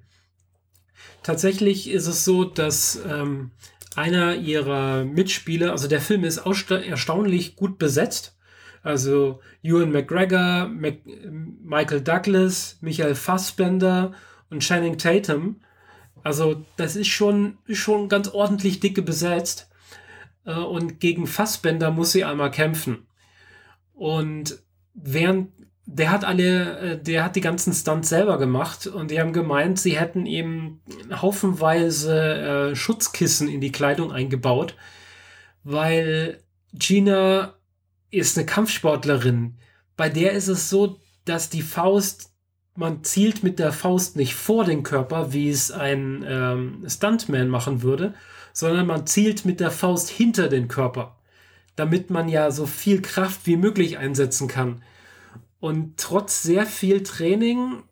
Tatsächlich ist es so, dass ähm, einer ihrer Mitspieler, also der Film ist erstaunlich gut besetzt. Also Ewan McGregor, Mac Michael Douglas, Michael Fassbender und Channing Tatum. Also das ist schon, schon ganz ordentlich dicke besetzt. Äh, und gegen Fassbender muss sie einmal kämpfen. Und während der hat alle, äh, der hat die ganzen Stunts selber gemacht und die haben gemeint, sie hätten ihm haufenweise äh, Schutzkissen in die Kleidung eingebaut, weil Gina ist eine Kampfsportlerin. Bei der ist es so, dass die Faust, man zielt mit der Faust nicht vor den Körper, wie es ein ähm, Stuntman machen würde, sondern man zielt mit der Faust hinter den Körper, damit man ja so viel Kraft wie möglich einsetzen kann. Und trotz sehr viel Training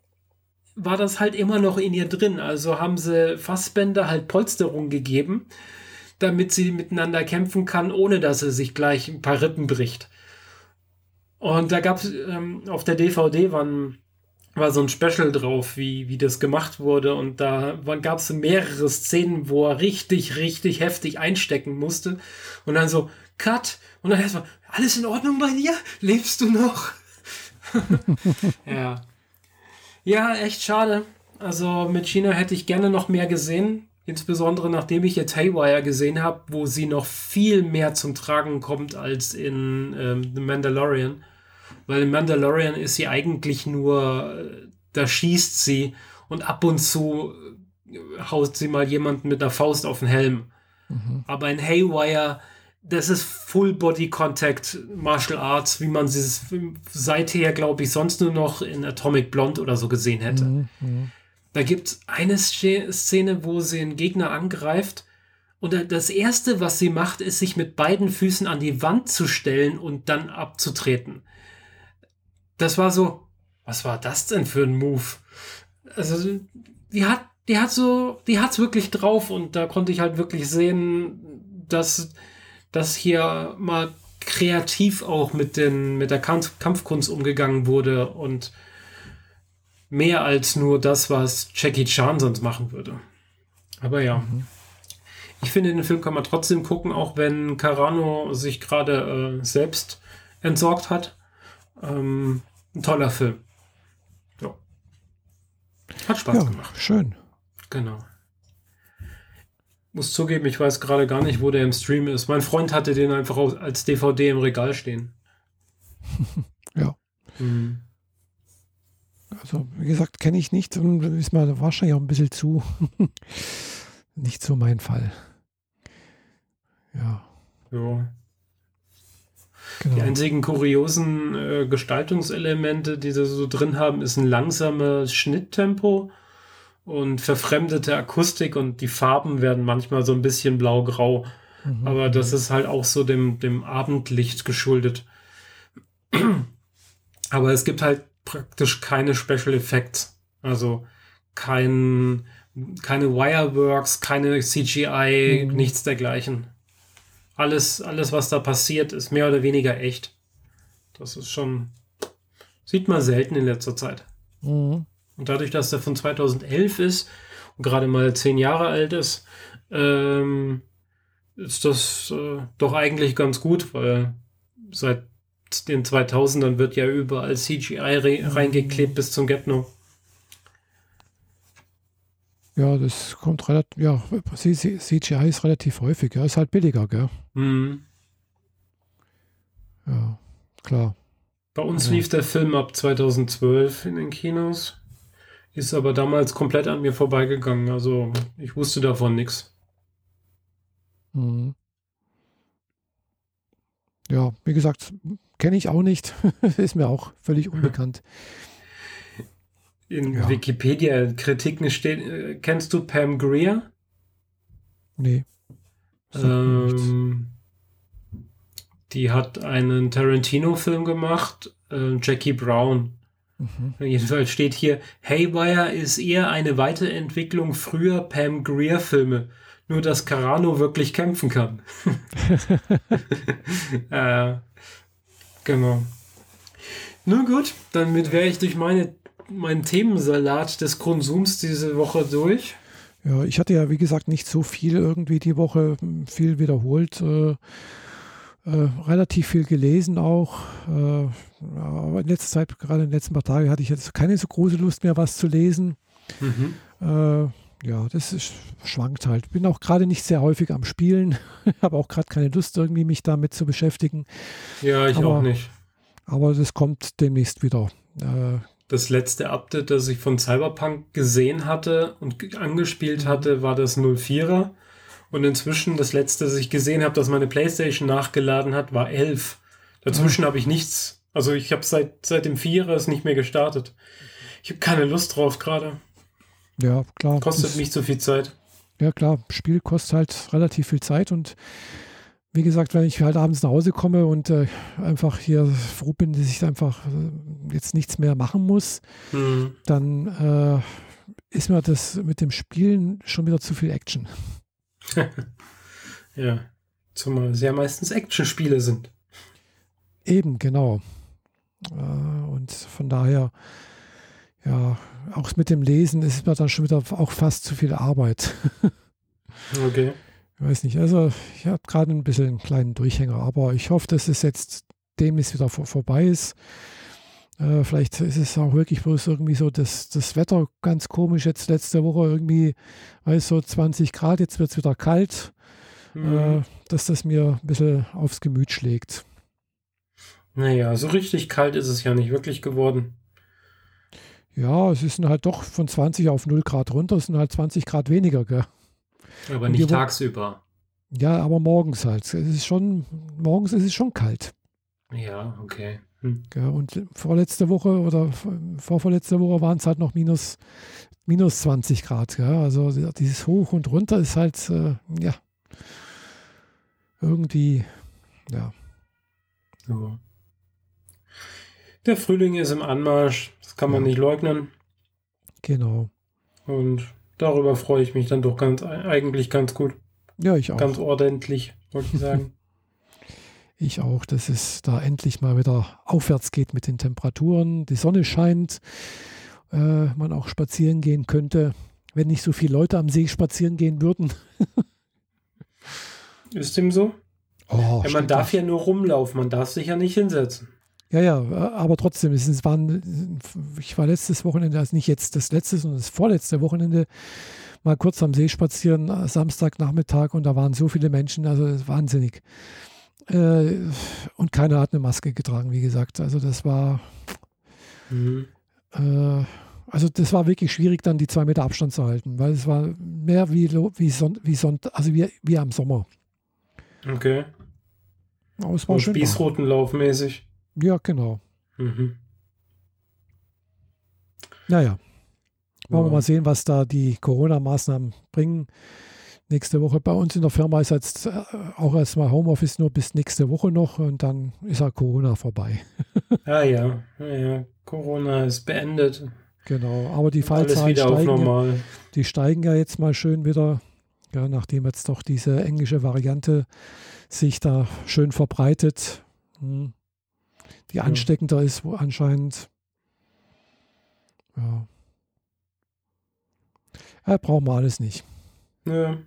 war das halt immer noch in ihr drin. Also haben sie Fassbänder halt Polsterung gegeben, damit sie miteinander kämpfen kann, ohne dass sie sich gleich ein paar Rippen bricht. Und da gab es ähm, auf der DVD waren war so ein Special drauf, wie, wie das gemacht wurde. Und da gab es mehrere Szenen, wo er richtig, richtig heftig einstecken musste. Und dann so, Cut. Und dann erstmal, alles in Ordnung bei dir? Lebst du noch? ja. Ja, echt schade. Also mit China hätte ich gerne noch mehr gesehen. Insbesondere nachdem ich jetzt Haywire gesehen habe, wo sie noch viel mehr zum Tragen kommt als in ähm, The Mandalorian. Weil in Mandalorian ist sie eigentlich nur, da schießt sie und ab und zu äh, haut sie mal jemanden mit der Faust auf den Helm. Mhm. Aber in Haywire, das ist Full Body Contact Martial Arts, wie man sie seither, glaube ich, sonst nur noch in Atomic Blonde oder so gesehen hätte. Mhm. Mhm. Da gibt es eine Szene, wo sie einen Gegner angreift. Und das erste, was sie macht, ist, sich mit beiden Füßen an die Wand zu stellen und dann abzutreten das war so, was war das denn für ein Move? Also, die hat, die hat so, die hat's wirklich drauf und da konnte ich halt wirklich sehen, dass, dass hier mal kreativ auch mit den, mit der Kampf Kampfkunst umgegangen wurde und mehr als nur das, was Jackie Chan sonst machen würde. Aber ja. Mhm. Ich finde, den Film kann man trotzdem gucken, auch wenn Carano sich gerade äh, selbst entsorgt hat. Ähm, ein toller Film. Ja. Hat Spaß ja, gemacht. Schön. Genau. Muss zugeben, ich weiß gerade gar nicht, wo der im Stream ist. Mein Freund hatte den einfach als DVD im Regal stehen. ja. Mhm. Also, wie gesagt, kenne ich nicht und ist mir wahrscheinlich auch ein bisschen zu. nicht so mein Fall. Ja. Ja. Genau. Die einzigen kuriosen äh, Gestaltungselemente, die sie so drin haben, ist ein langsames Schnitttempo und verfremdete Akustik und die Farben werden manchmal so ein bisschen blau-grau. Mhm. Aber das ist halt auch so dem, dem Abendlicht geschuldet. Aber es gibt halt praktisch keine Special Effects. Also kein, keine Wireworks, keine CGI, mhm. nichts dergleichen alles, alles, was da passiert, ist mehr oder weniger echt. Das ist schon, sieht man selten in letzter Zeit. Mhm. Und dadurch, dass der von 2011 ist und gerade mal zehn Jahre alt ist, ähm, ist das äh, doch eigentlich ganz gut, weil seit den 2000ern wird ja überall CGI re mhm. reingeklebt bis zum Get-No. Ja, das kommt relativ, ja, CGI ist relativ häufig, ja, ist halt billiger, gell? Mhm. Ja, klar. Bei uns also. lief der Film ab 2012 in den Kinos, ist aber damals komplett an mir vorbeigegangen, also ich wusste davon nichts. Mhm. Ja, wie gesagt, kenne ich auch nicht. ist mir auch völlig unbekannt. In ja. Wikipedia-Kritiken steht, äh, kennst du Pam Greer? Nee. Ähm, die hat einen Tarantino-Film gemacht, äh, Jackie Brown. Mhm. Jedenfalls steht hier, Haywire ist eher eine Weiterentwicklung früher Pam Greer-Filme. Nur, dass Carano wirklich kämpfen kann. äh, genau. Nun gut, damit wäre ich durch meine, meinen Themensalat des Konsums diese Woche durch. Ja, ich hatte ja, wie gesagt, nicht so viel irgendwie die Woche, viel wiederholt. Äh, äh, relativ viel gelesen auch. Äh, aber in letzter Zeit, gerade in den letzten paar Tagen, hatte ich jetzt keine so große Lust mehr, was zu lesen. Mhm. Äh, ja, das ist, schwankt halt. Bin auch gerade nicht sehr häufig am Spielen. Habe auch gerade keine Lust, irgendwie mich damit zu beschäftigen. Ja, ich aber, auch nicht. Aber das kommt demnächst wieder. Das letzte Update, das ich von Cyberpunk gesehen hatte und angespielt mhm. hatte, war das 04er. Und inzwischen, das letzte, das ich gesehen habe, das meine Playstation nachgeladen hat, war 11. Dazwischen mhm. habe ich nichts. Also ich habe seit, seit dem Vierer es nicht mehr gestartet. Ich habe keine Lust drauf gerade. Ja, klar. Kostet nicht so viel Zeit. Ja, klar. Spiel kostet halt relativ viel Zeit und wie gesagt, wenn ich halt abends nach Hause komme und äh, einfach hier froh bin, dass ich einfach äh, jetzt nichts mehr machen muss, mhm. dann äh, ist mir das mit dem Spielen schon wieder zu viel Action. ja, zumal es ja meistens Actionspiele sind. Eben, genau. Äh, und von daher, ja, auch mit dem Lesen ist mir dann schon wieder auch fast zu viel Arbeit. okay. Ich weiß nicht, also ich habe gerade ein bisschen einen kleinen Durchhänger, aber ich hoffe, dass es jetzt demnächst wieder vor, vorbei ist. Äh, vielleicht ist es auch wirklich bloß irgendwie so, dass das Wetter ganz komisch jetzt letzte Woche irgendwie, weiß so 20 Grad, jetzt wird es wieder kalt, mhm. äh, dass das mir ein bisschen aufs Gemüt schlägt. Naja, so richtig kalt ist es ja nicht wirklich geworden. Ja, es ist halt doch von 20 auf 0 Grad runter, es sind halt 20 Grad weniger, gell? Aber nicht tagsüber. Ja, aber morgens halt. Es ist schon, morgens ist es schon kalt. Ja, okay. Hm. Ja, und vorletzte Woche oder vorvorletzte Woche waren es halt noch minus, minus 20 Grad. Ja? Also dieses Hoch und runter ist halt, äh, ja, irgendwie, ja. So. Der Frühling ist im Anmarsch, das kann man ja. nicht leugnen. Genau. Und darüber freue ich mich dann doch ganz eigentlich ganz gut. Ja, ich auch. Ganz ordentlich, wollte ich sagen. ich auch, dass es da endlich mal wieder aufwärts geht mit den Temperaturen. Die Sonne scheint, äh, man auch spazieren gehen könnte, wenn nicht so viele Leute am See spazieren gehen würden. Ist dem so? Oh, ja, man darf ja nur rumlaufen, man darf sich ja nicht hinsetzen. Ja, ja, aber trotzdem, es waren, ich war letztes Wochenende, also nicht jetzt das letzte, sondern das vorletzte Wochenende, mal kurz am See spazieren, äh, Samstagnachmittag und da waren so viele Menschen, also wahnsinnig. Äh, und keiner hat eine Maske getragen, wie gesagt. Also das war, mhm. äh, also das war wirklich schwierig, dann die zwei Meter Abstand zu halten, weil es war mehr wie, wie, Son wie, Son also wie, wie am Sommer. Okay. Aber es war Spießrutenlaufmäßig. Ja, genau. Mhm. Naja. Wollen ja. wir mal sehen, was da die Corona-Maßnahmen bringen. Nächste Woche bei uns in der Firma ist jetzt äh, auch erstmal Homeoffice nur bis nächste Woche noch und dann ist ja Corona vorbei. ja, ja, ja. Corona ist beendet. Genau, aber die Fallzahlen steigen, die steigen ja jetzt mal schön wieder, ja, nachdem jetzt doch diese englische Variante sich da schön verbreitet. Hm die ansteckender ist, wo anscheinend. Ja. ja brauchen wir alles nicht. Ja.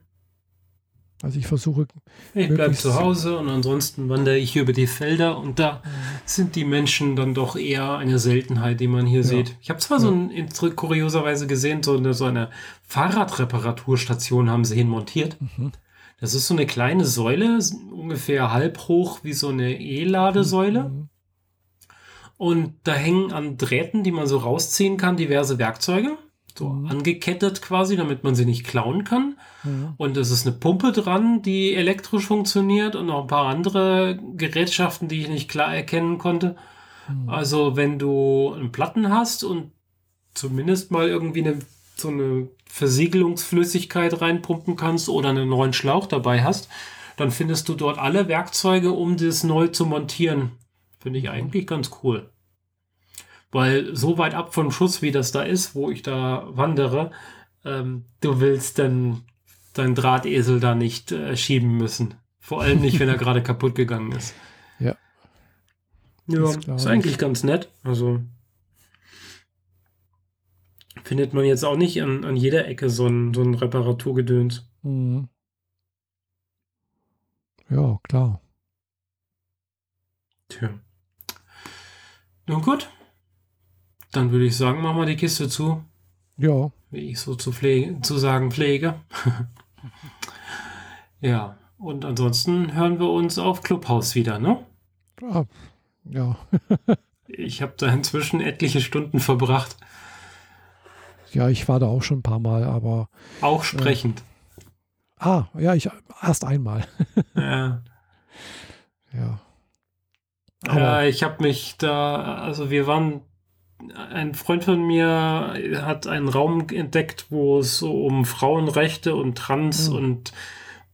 Also ich versuche. Ich bleibe zu Hause und ansonsten wandere ich hier über die Felder und da sind die Menschen dann doch eher eine Seltenheit, die man hier ja. sieht. Ich habe zwar ja. so ein, kurioserweise gesehen, so eine, so eine Fahrradreparaturstation haben sie hinmontiert. Mhm. Das ist so eine kleine Säule, ungefähr halb hoch wie so eine E-Ladesäule. Mhm. Und da hängen an Drähten, die man so rausziehen kann, diverse Werkzeuge. so mhm. angekettet quasi, damit man sie nicht klauen kann. Mhm. Und es ist eine Pumpe dran, die elektrisch funktioniert und noch ein paar andere Gerätschaften, die ich nicht klar erkennen konnte. Mhm. Also wenn du einen Platten hast und zumindest mal irgendwie eine, so eine Versiegelungsflüssigkeit reinpumpen kannst oder einen neuen Schlauch dabei hast, dann findest du dort alle Werkzeuge, um das neu zu montieren. Finde ich eigentlich ganz cool. Weil so weit ab vom Schuss, wie das da ist, wo ich da wandere, ähm, du willst dann deinen Drahtesel da nicht äh, schieben müssen. Vor allem nicht, wenn er gerade kaputt gegangen ist. Ja. Ja, ist, ist eigentlich ganz nett. Also findet man jetzt auch nicht an, an jeder Ecke so ein, so ein Reparaturgedöns. Mhm. Ja, klar. Tja. Nun gut. Dann würde ich sagen, machen wir die Kiste zu. Ja. Wie ich so zu, pflege, zu sagen pflege. ja. Und ansonsten hören wir uns auf Clubhouse wieder, ne? Ah, ja. ich habe da inzwischen etliche Stunden verbracht. Ja, ich war da auch schon ein paar Mal, aber. Auch sprechend. Äh, ah, ja, ich erst einmal. ja. Ja. Ja, ich habe mich da, also wir waren ein Freund von mir hat einen Raum entdeckt, wo es so um Frauenrechte und Trans mhm. und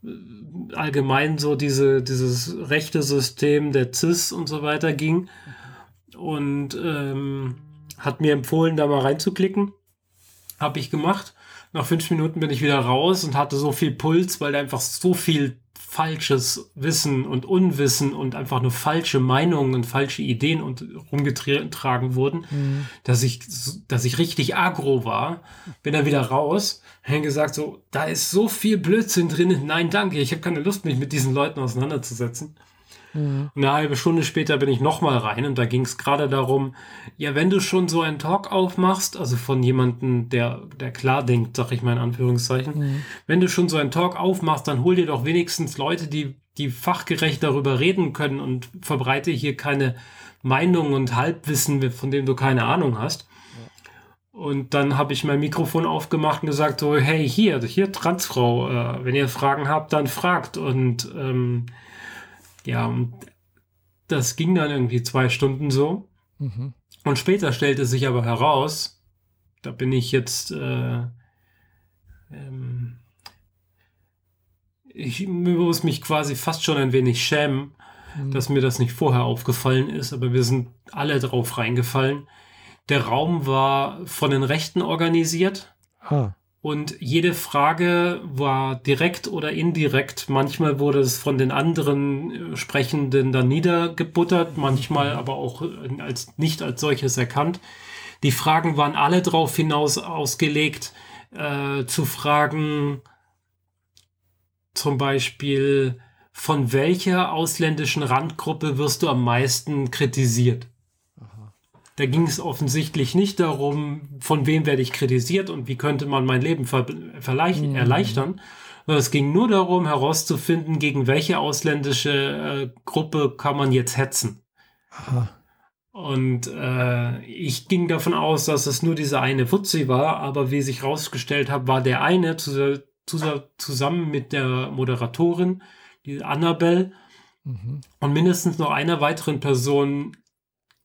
äh, allgemein so diese, dieses rechte System der CIS und so weiter ging. Und ähm, hat mir empfohlen, da mal reinzuklicken. Habe ich gemacht. Nach fünf Minuten bin ich wieder raus und hatte so viel Puls, weil da einfach so viel falsches Wissen und Unwissen und einfach nur falsche Meinungen und falsche Ideen und rumgetragen wurden, mhm. dass ich, dass ich richtig agro war. Bin dann wieder raus, haben gesagt so, da ist so viel Blödsinn drin. Nein, danke, ich habe keine Lust, mich mit diesen Leuten auseinanderzusetzen. Mhm. Eine halbe Stunde später bin ich nochmal rein und da ging es gerade darum, ja, wenn du schon so einen Talk aufmachst, also von jemandem, der, der klar denkt, sag ich mal in Anführungszeichen, mhm. wenn du schon so einen Talk aufmachst, dann hol dir doch wenigstens Leute, die, die fachgerecht darüber reden können und verbreite hier keine Meinung und Halbwissen, von dem du keine Ahnung hast. Und dann habe ich mein Mikrofon aufgemacht und gesagt so, hey, hier, hier Transfrau, äh, wenn ihr Fragen habt, dann fragt. Und ähm, ja, und das ging dann irgendwie zwei Stunden so. Mhm. Und später stellte sich aber heraus, da bin ich jetzt, äh, ähm, ich muss mich quasi fast schon ein wenig schämen, mhm. dass mir das nicht vorher aufgefallen ist, aber wir sind alle drauf reingefallen. Der Raum war von den Rechten organisiert. Ah. Und jede Frage war direkt oder indirekt. Manchmal wurde es von den anderen äh, Sprechenden dann niedergebuttert, manchmal aber auch äh, als, nicht als solches erkannt. Die Fragen waren alle darauf hinaus ausgelegt, äh, zu fragen, zum Beispiel, von welcher ausländischen Randgruppe wirst du am meisten kritisiert? Da ging es offensichtlich nicht darum, von wem werde ich kritisiert und wie könnte man mein Leben ver mhm. erleichtern. Es ging nur darum, herauszufinden, gegen welche ausländische äh, Gruppe kann man jetzt hetzen. Aha. Und äh, ich ging davon aus, dass es nur dieser eine Fuzzi war, aber wie sich herausgestellt hat, war der eine zu, zu, zusammen mit der Moderatorin, die Annabelle, mhm. und mindestens noch einer weiteren Person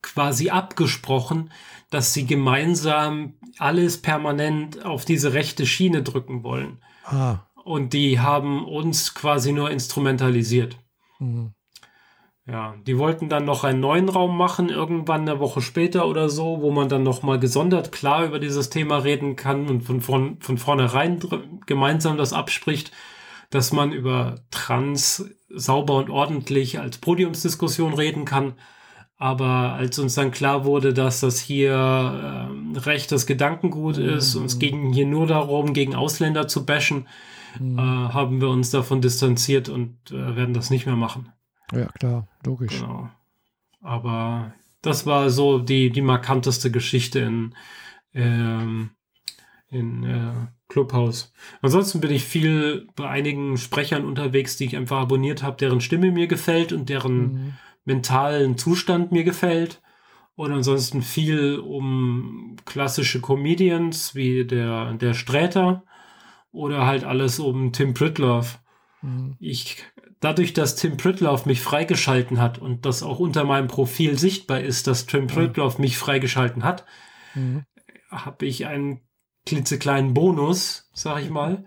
quasi abgesprochen, dass sie gemeinsam alles permanent auf diese rechte Schiene drücken wollen. Ah. Und die haben uns quasi nur instrumentalisiert. Mhm. Ja, die wollten dann noch einen neuen Raum machen, irgendwann eine Woche später oder so, wo man dann nochmal gesondert klar über dieses Thema reden kann und von, von, von vornherein gemeinsam das abspricht, dass man über Trans sauber und ordentlich als Podiumsdiskussion reden kann. Aber als uns dann klar wurde, dass das hier äh, rechtes Gedankengut mhm. ist und es ging hier nur darum, gegen Ausländer zu bashen, mhm. äh, haben wir uns davon distanziert und äh, werden das nicht mehr machen. Ja, klar, logisch. Genau. Aber das war so die, die markanteste Geschichte in, ähm, in äh, Clubhouse. Ansonsten bin ich viel bei einigen Sprechern unterwegs, die ich einfach abonniert habe, deren Stimme mir gefällt und deren mhm mentalen Zustand mir gefällt. Und ansonsten viel um klassische Comedians wie der, der Sträter oder halt alles um Tim Pritloff. Mhm. Ich, dadurch, dass Tim Pritloff mich freigeschalten hat und das auch unter meinem Profil sichtbar ist, dass Tim Pritloff mich freigeschalten hat, mhm. habe ich einen klitzekleinen Bonus, sag ich mal.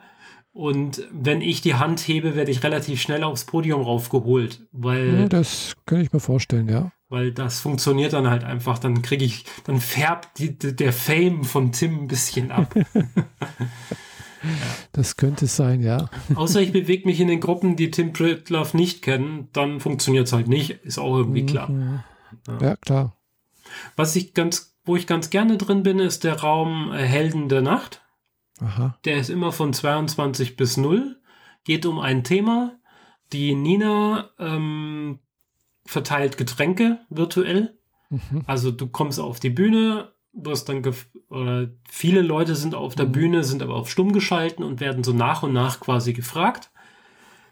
Und wenn ich die Hand hebe, werde ich relativ schnell aufs Podium raufgeholt, weil. Das kann ich mir vorstellen, ja. Weil das funktioniert dann halt einfach. Dann kriege ich, dann färbt die, der Fame von Tim ein bisschen ab. ja. Das könnte sein, ja. Außer ich bewege mich in den Gruppen, die Tim Pritloff nicht kennen, dann funktioniert es halt nicht. Ist auch irgendwie klar. Mhm. Ja. ja, klar. Was ich ganz, wo ich ganz gerne drin bin, ist der Raum äh, Helden der Nacht. Aha. Der ist immer von 22 bis 0. Geht um ein Thema. Die Nina ähm, verteilt Getränke virtuell. Mhm. Also du kommst auf die Bühne, wirst dann oder viele Leute sind auf der mhm. Bühne, sind aber auf stumm geschalten und werden so nach und nach quasi gefragt,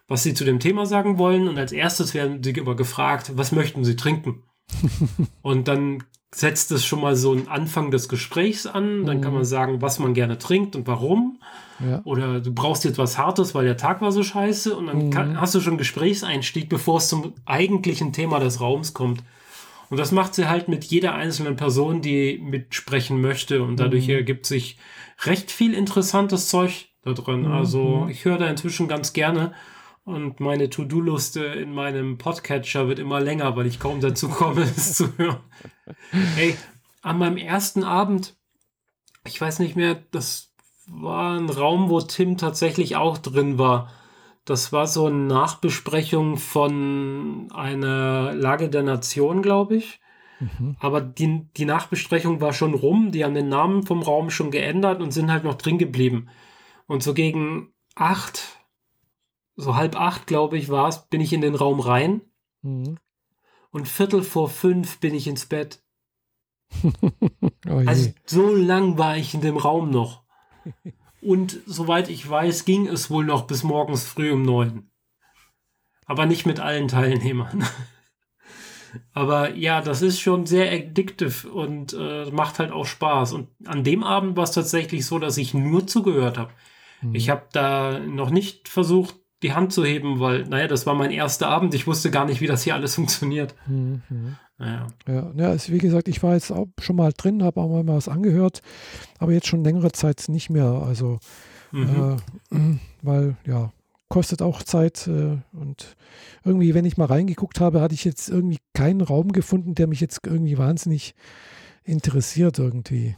was sie zu dem Thema sagen wollen. Und als erstes werden sie aber gefragt, was möchten sie trinken? und dann setzt es schon mal so einen Anfang des Gesprächs an. Dann mhm. kann man sagen, was man gerne trinkt und warum. Ja. Oder du brauchst jetzt was Hartes, weil der Tag war so scheiße. Und dann mhm. kann, hast du schon Gesprächseinstieg, bevor es zum eigentlichen Thema des Raums kommt. Und das macht sie halt mit jeder einzelnen Person, die mitsprechen möchte. Und dadurch mhm. ergibt sich recht viel interessantes Zeug da drin. Mhm. Also ich höre da inzwischen ganz gerne. Und meine To-Do-Liste in meinem Podcatcher wird immer länger, weil ich kaum dazu komme, es zu hören. Hey, an meinem ersten Abend, ich weiß nicht mehr, das war ein Raum, wo Tim tatsächlich auch drin war. Das war so eine Nachbesprechung von einer Lage der Nation, glaube ich. Mhm. Aber die, die Nachbesprechung war schon rum. Die haben den Namen vom Raum schon geändert und sind halt noch drin geblieben. Und so gegen acht, so halb acht, glaube ich, war es, bin ich in den Raum rein. Mhm. Und Viertel vor fünf bin ich ins Bett. oh also so lang war ich in dem Raum noch. Und soweit ich weiß, ging es wohl noch bis morgens früh um neun. Aber nicht mit allen Teilnehmern. Aber ja, das ist schon sehr addictive und äh, macht halt auch Spaß. Und an dem Abend war es tatsächlich so, dass ich nur zugehört habe. Mhm. Ich habe da noch nicht versucht, die Hand zu heben, weil, naja, das war mein erster Abend. Ich wusste gar nicht, wie das hier alles funktioniert. Mhm. Ja. Ja, ja ist, wie gesagt, ich war jetzt auch schon mal drin, habe auch mal was angehört, aber jetzt schon längere Zeit nicht mehr. Also, mhm. äh, weil, ja, kostet auch Zeit äh, und irgendwie, wenn ich mal reingeguckt habe, hatte ich jetzt irgendwie keinen Raum gefunden, der mich jetzt irgendwie wahnsinnig interessiert irgendwie.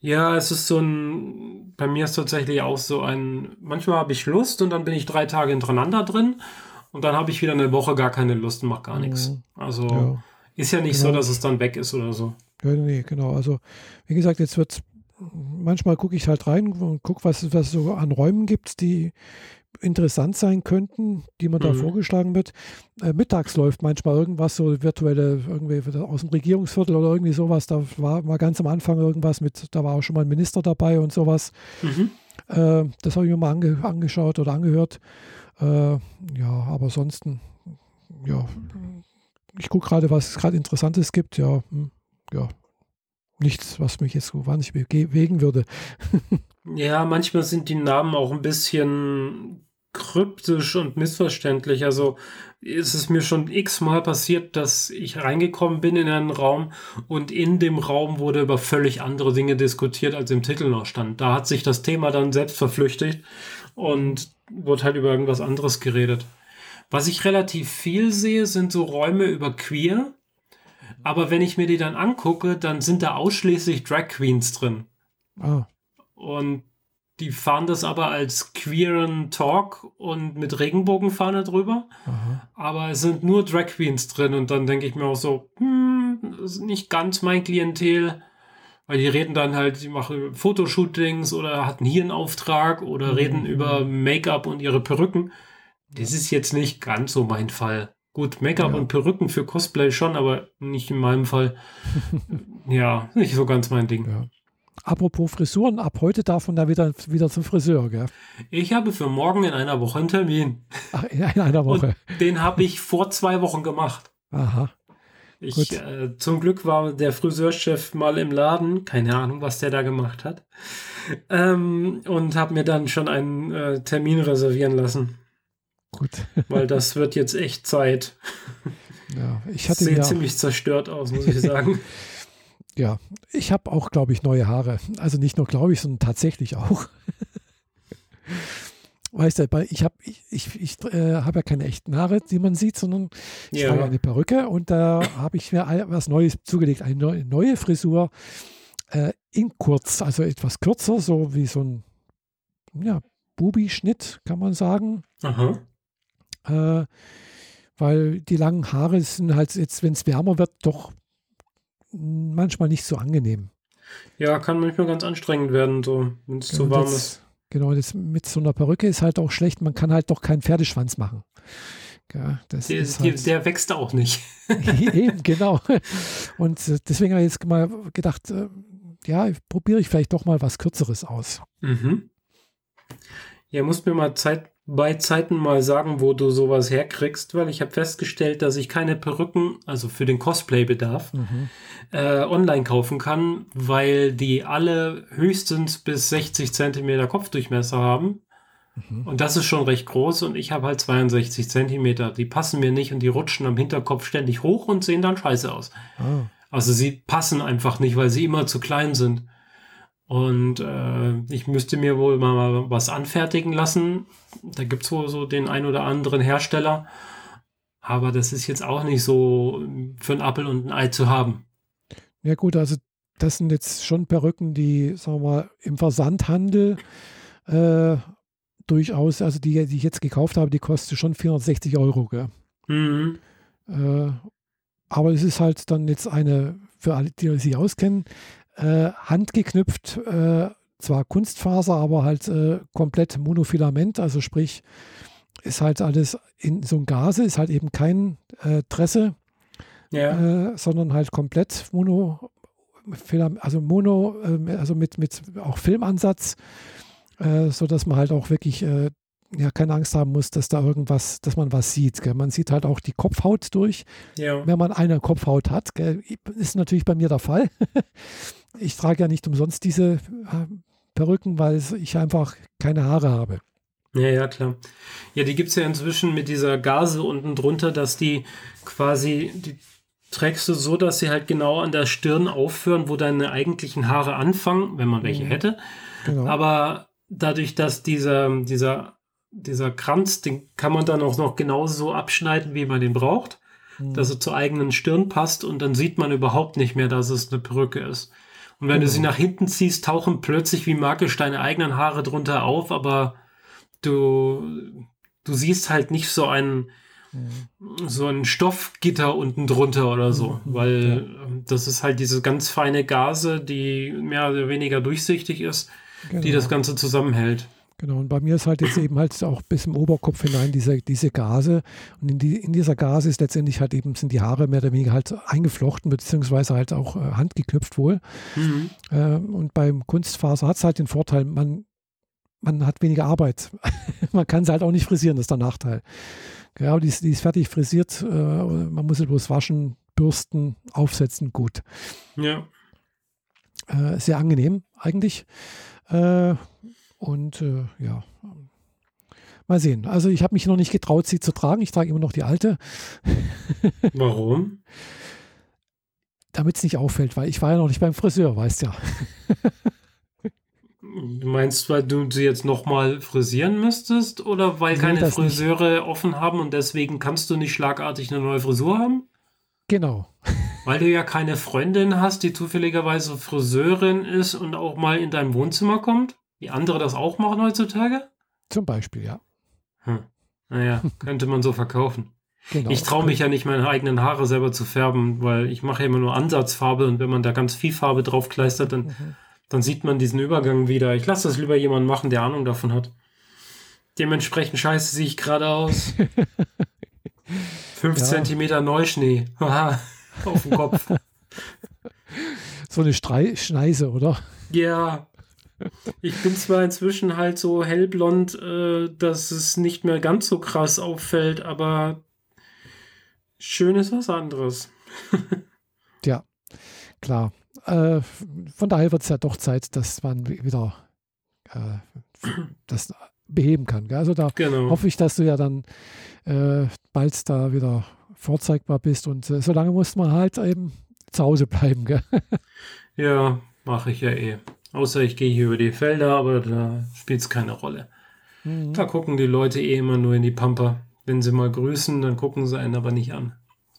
Ja, es ist so ein, bei mir ist tatsächlich auch so ein, manchmal habe ich Lust und dann bin ich drei Tage hintereinander drin und dann habe ich wieder eine Woche gar keine Lust und mache gar nichts. Mhm. Also ja. ist ja nicht genau. so, dass es dann weg ist oder so. Ja, nee, genau. Also wie gesagt, jetzt wird manchmal gucke ich halt rein und gucke, was es so an Räumen gibt, die interessant sein könnten, die man mhm. da vorgeschlagen wird. Äh, mittags läuft manchmal irgendwas, so virtuelle, irgendwie aus dem Regierungsviertel oder irgendwie sowas. Da war mal ganz am Anfang irgendwas mit, da war auch schon mal ein Minister dabei und sowas. Mhm. Äh, das habe ich mir mal ange, angeschaut oder angehört. Äh, ja, aber ansonsten, ja, ich gucke gerade, was es gerade Interessantes gibt. Ja, hm, ja, nichts, was mich jetzt so wahnsinnig bewegen würde. ja, manchmal sind die Namen auch ein bisschen kryptisch und missverständlich. Also ist es mir schon x-mal passiert, dass ich reingekommen bin in einen Raum und in dem Raum wurde über völlig andere Dinge diskutiert, als im Titel noch stand. Da hat sich das Thema dann selbst verflüchtigt und wurde halt über irgendwas anderes geredet. Was ich relativ viel sehe, sind so Räume über Queer. Aber wenn ich mir die dann angucke, dann sind da ausschließlich Drag Queens drin. Oh. Und die fahren das aber als queeren Talk und mit Regenbogenfahne drüber. Aha. Aber es sind nur Drag Queens drin und dann denke ich mir auch so, hm, das ist nicht ganz mein Klientel. Weil die reden dann halt, die machen Fotoshootings oder hatten hier einen Auftrag oder mhm. reden über Make-up und ihre Perücken. Das ist jetzt nicht ganz so mein Fall. Gut, Make-up ja. und Perücken für Cosplay schon, aber nicht in meinem Fall. ja, nicht so ganz mein Ding. Ja. Apropos Frisuren, ab heute darf man da wieder, wieder zum Friseur, gell? Ich habe für morgen in einer Woche einen Termin. Ach, in einer Woche. Und den habe ich vor zwei Wochen gemacht. Aha. Ich, äh, zum Glück war der Friseurchef mal im Laden, keine Ahnung, was der da gemacht hat, ähm, und habe mir dann schon einen äh, Termin reservieren lassen. Gut. Weil das wird jetzt echt Zeit. Ja, ich hatte Sieht ja, ziemlich zerstört aus, muss ich sagen. ja, ich habe auch, glaube ich, neue Haare. Also nicht nur glaube ich, sondern tatsächlich auch. Weißt du, ich habe ich, ich, ich äh, hab ja keine echten Haare, die man sieht, sondern ich Ja. trage eine Perücke und da habe ich mir was Neues zugelegt. Eine neue, neue Frisur äh, in kurz, also etwas kürzer, so wie so ein ja, Bubi-Schnitt, kann man sagen. Aha. Äh, weil die langen Haare sind halt jetzt, wenn es wärmer wird, doch manchmal nicht so angenehm. Ja, kann manchmal ganz anstrengend werden, so, wenn es zu Und warm jetzt- ist. Genau, das mit so einer Perücke ist halt auch schlecht. Man kann halt doch keinen Pferdeschwanz machen. Ja, das Der, halt, der wächst auch nicht. eben, genau. Und äh, deswegen habe ich jetzt mal gedacht, äh, ja, probiere ich vielleicht doch mal was Kürzeres aus. Mhm. Ja, musst mir mal Zeit, bei Zeiten mal sagen, wo du sowas herkriegst, weil ich habe festgestellt, dass ich keine Perücken, also für den Cosplay-Bedarf, äh, online kaufen kann, weil die alle höchstens bis 60 Zentimeter Kopfdurchmesser haben. Und das ist schon recht groß und ich habe halt 62 Zentimeter. Die passen mir nicht und die rutschen am Hinterkopf ständig hoch und sehen dann scheiße aus. Ah, Also sie passen einfach nicht, weil sie immer zu klein sind. Und äh, ich müsste mir wohl mal was anfertigen lassen. Da gibt es wohl so den ein oder anderen Hersteller. Aber das ist jetzt auch nicht so für ein Apfel und ein Ei zu haben. ja gut, also das sind jetzt schon Perücken, die, sagen wir mal, im Versandhandel äh, durchaus, also die, die ich jetzt gekauft habe, die kostet schon 460 Euro. Gell? Mhm. Äh, aber es ist halt dann jetzt eine, für alle, die sich auskennen, äh, handgeknüpft, äh, zwar Kunstfaser, aber halt äh, komplett Monofilament, also sprich, ist halt alles in so ein Gase, ist halt eben kein äh, Tresse, Ja. äh, sondern halt komplett Mono, also Mono, ähm, also mit, mit auch Filmansatz, äh, sodass man halt auch wirklich äh, ja, keine Angst haben muss, dass da irgendwas, dass man was sieht. Gell? Man sieht halt auch die Kopfhaut durch, ja. wenn man eine Kopfhaut hat. Gell? Ist natürlich bei mir der Fall. Ich trage ja nicht umsonst diese äh, Perücken, weil ich einfach keine Haare habe. Ja, ja, klar. Ja, die gibt es ja inzwischen mit dieser Gase unten drunter, dass die quasi, die trägst du so, dass sie halt genau an der Stirn aufhören, wo deine eigentlichen Haare anfangen, wenn man welche Mhm. hätte. Genau. Aber dadurch, dass dieser, dieser, dieser Kranz, den kann man dann auch noch genauso so abschneiden, wie man den braucht, Mhm. dass er zur eigenen Stirn passt und dann sieht man überhaupt nicht mehr, dass es eine Perücke ist. Und wenn du Genau. sie nach hinten ziehst, tauchen plötzlich wie magisch deine eigenen Haare drunter auf, aber du, du siehst halt nicht so ein, Mhm. so ein Stoffgitter unten drunter oder so, Mhm, weil ähm, das ist halt diese ganz feine Gase, die mehr oder weniger durchsichtig ist, die Genau. das Ganze zusammenhält. Genau, und bei mir ist halt jetzt eben halt auch bis im Oberkopf hinein diese, diese Gase. Und in, die, in dieser Gase ist letztendlich halt eben, sind die Haare mehr oder weniger halt eingeflochten, beziehungsweise halt auch äh, handgeknüpft wohl. Mhm. Äh, und beim Kunstfaser hat es halt den Vorteil, man, man hat weniger Arbeit. man kann sie halt auch nicht frisieren, das ist der Nachteil. Ja, aber die, ist- die ist fertig frisiert, äh, man muss sie bloß waschen, bürsten, aufsetzen, gut. Ja. Äh, sehr angenehm eigentlich. Äh, und äh, ja, mal sehen. Also ich habe mich noch nicht getraut, sie zu tragen. Ich trage immer noch die alte, Warum? damit es nicht auffällt, weil ich war ja noch nicht beim Friseur, weißt ja. Du meinst, weil du sie jetzt nochmal frisieren müsstest oder weil Nee, keine das nicht. Friseure offen haben und deswegen kannst du nicht schlagartig eine neue Frisur haben? Genau. Weil du ja keine Freundin hast, die zufälligerweise Friseurin ist und auch mal in dein Wohnzimmer kommt? Wie andere das auch machen heutzutage? Zum Beispiel, ja. Hm. Naja, könnte man so verkaufen. Genau. Ich traue mich ja nicht, meine eigenen Haare selber zu färben, weil ich mache ja immer nur Ansatzfarbe und wenn man da ganz viel Farbe draufkleistert, dann, Mhm. dann sieht man diesen Übergang wieder. Ich lasse das lieber jemanden machen, der Ahnung davon hat. Dementsprechend scheiße sehe ich gerade aus. Fünf Ja. Zentimeter Neuschnee. Haha, Auf dem Kopf. So eine Strei Schneise, oder? Ja. Ich bin zwar inzwischen halt so hellblond, äh, dass es nicht mehr ganz so krass auffällt, aber schön ist was anderes. ja, klar. Äh, von daher wird es ja doch Zeit, dass man wieder äh, das beheben kann. Gell? Also da genau. hoffe ich, dass du ja dann äh, bald da wieder vorzeigbar bist und äh, solange muss man halt eben zu Hause bleiben. Gell? Ja, mache ich ja eh. Außer ich gehe hier über die Felder, aber da spielt es keine Rolle. Mhm. Da gucken die Leute eh immer nur in die Pampa. Wenn sie mal grüßen, dann gucken sie einen aber nicht an.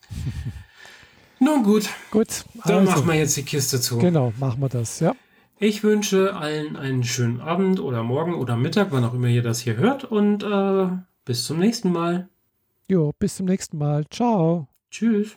Nun gut. Gut. Dann also, machen wir jetzt die Kiste zu. Genau, machen wir das, ja. Ich wünsche allen einen schönen Abend oder Morgen oder Mittag, wann auch immer ihr das hier hört. Und äh, bis zum nächsten Mal. Jo, bis zum nächsten Mal. Ciao. Tschüss.